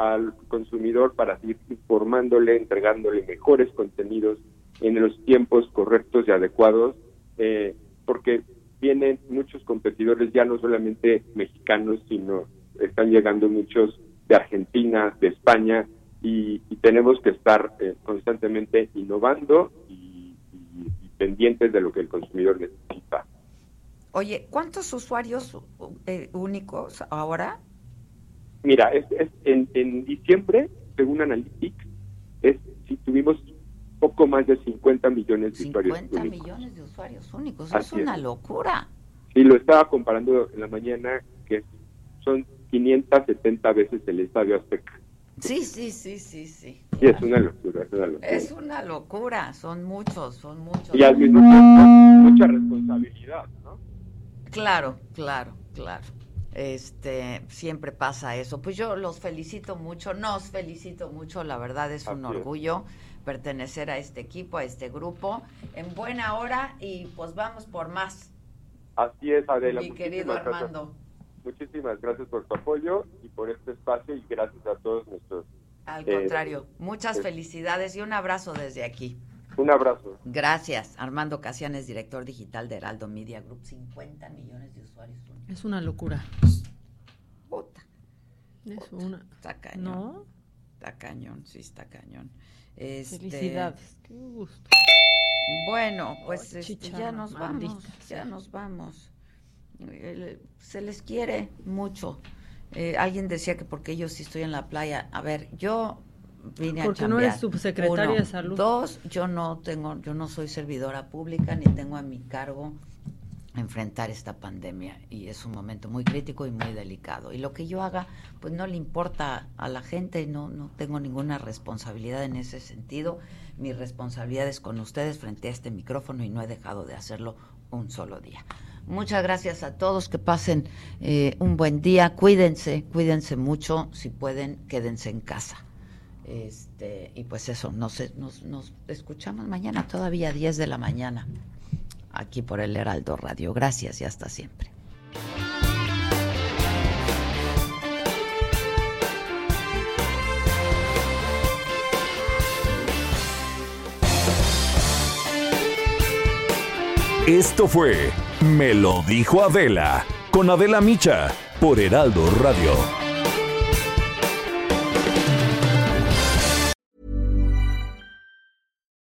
al consumidor para seguir informándole, entregándole mejores contenidos en los tiempos correctos y adecuados, eh, porque vienen muchos competidores, ya no solamente mexicanos, sino están llegando muchos de Argentina, de España, y, tenemos que estar eh, constantemente innovando y- y- y pendientes de lo que el consumidor necesita. Oye, ¿cuántos usuarios eh, únicos ahora? Mira, es, es- en, en diciembre, según Analytics, es si tuvimos poco más de 50 millones de usuarios 50 únicos. millones de usuarios únicos, Así es una es. locura. Y lo estaba comparando en la mañana, que son 570 veces el Estadio Azteca. Sí, sí, sí, sí, sí. Y es una locura, es una locura. Es una locura, son muchos, son muchos. Y al mismo tiempo, mucha responsabilidad, ¿no? Claro, claro, claro. Este, siempre pasa eso. Pues yo los felicito mucho, nos felicito mucho, la verdad es un orgullo pertenecer a este equipo, a este grupo, en buena hora y pues vamos por más. Así es, Adela. Mi querido Armando. Muchísimas gracias por tu apoyo y por este espacio y gracias a todos nuestros... Al contrario, muchas eh, felicidades y un abrazo desde aquí. Un abrazo. Gracias. Armando Casianes, director digital de Heraldo Media Group. 50 millones de usuarios. Es una locura. Puta. Es una. Está cañón. ¿No? Está cañón, sí, está cañón. Este, Felicidades. Qué gusto. Bueno, pues este, ya nos maldita vamos. Ya nos vamos. Se les quiere mucho. Eh, alguien decía que porque yo sí estoy en la playa. A ver, yo vine Porque a no eres subsecretaria Uno. de salud. Dos, yo no tengo, yo no soy servidora pública ni tengo a mi cargo enfrentar esta pandemia y es un momento muy crítico y muy delicado. Y lo que yo haga pues no le importa a la gente no no tengo ninguna responsabilidad en ese sentido. Mi responsabilidad es con ustedes frente a este micrófono y no he dejado de hacerlo un solo día. Muchas gracias a todos que pasen eh, un buen día. Cuídense cuídense mucho. Si pueden quédense en casa este y pues eso nos, nos, escuchamos mañana todavía a 10 de la mañana aquí por el Heraldo Radio. Gracias y hasta siempre. Esto fue Me lo dijo Adela con Adela Micha por Heraldo Radio.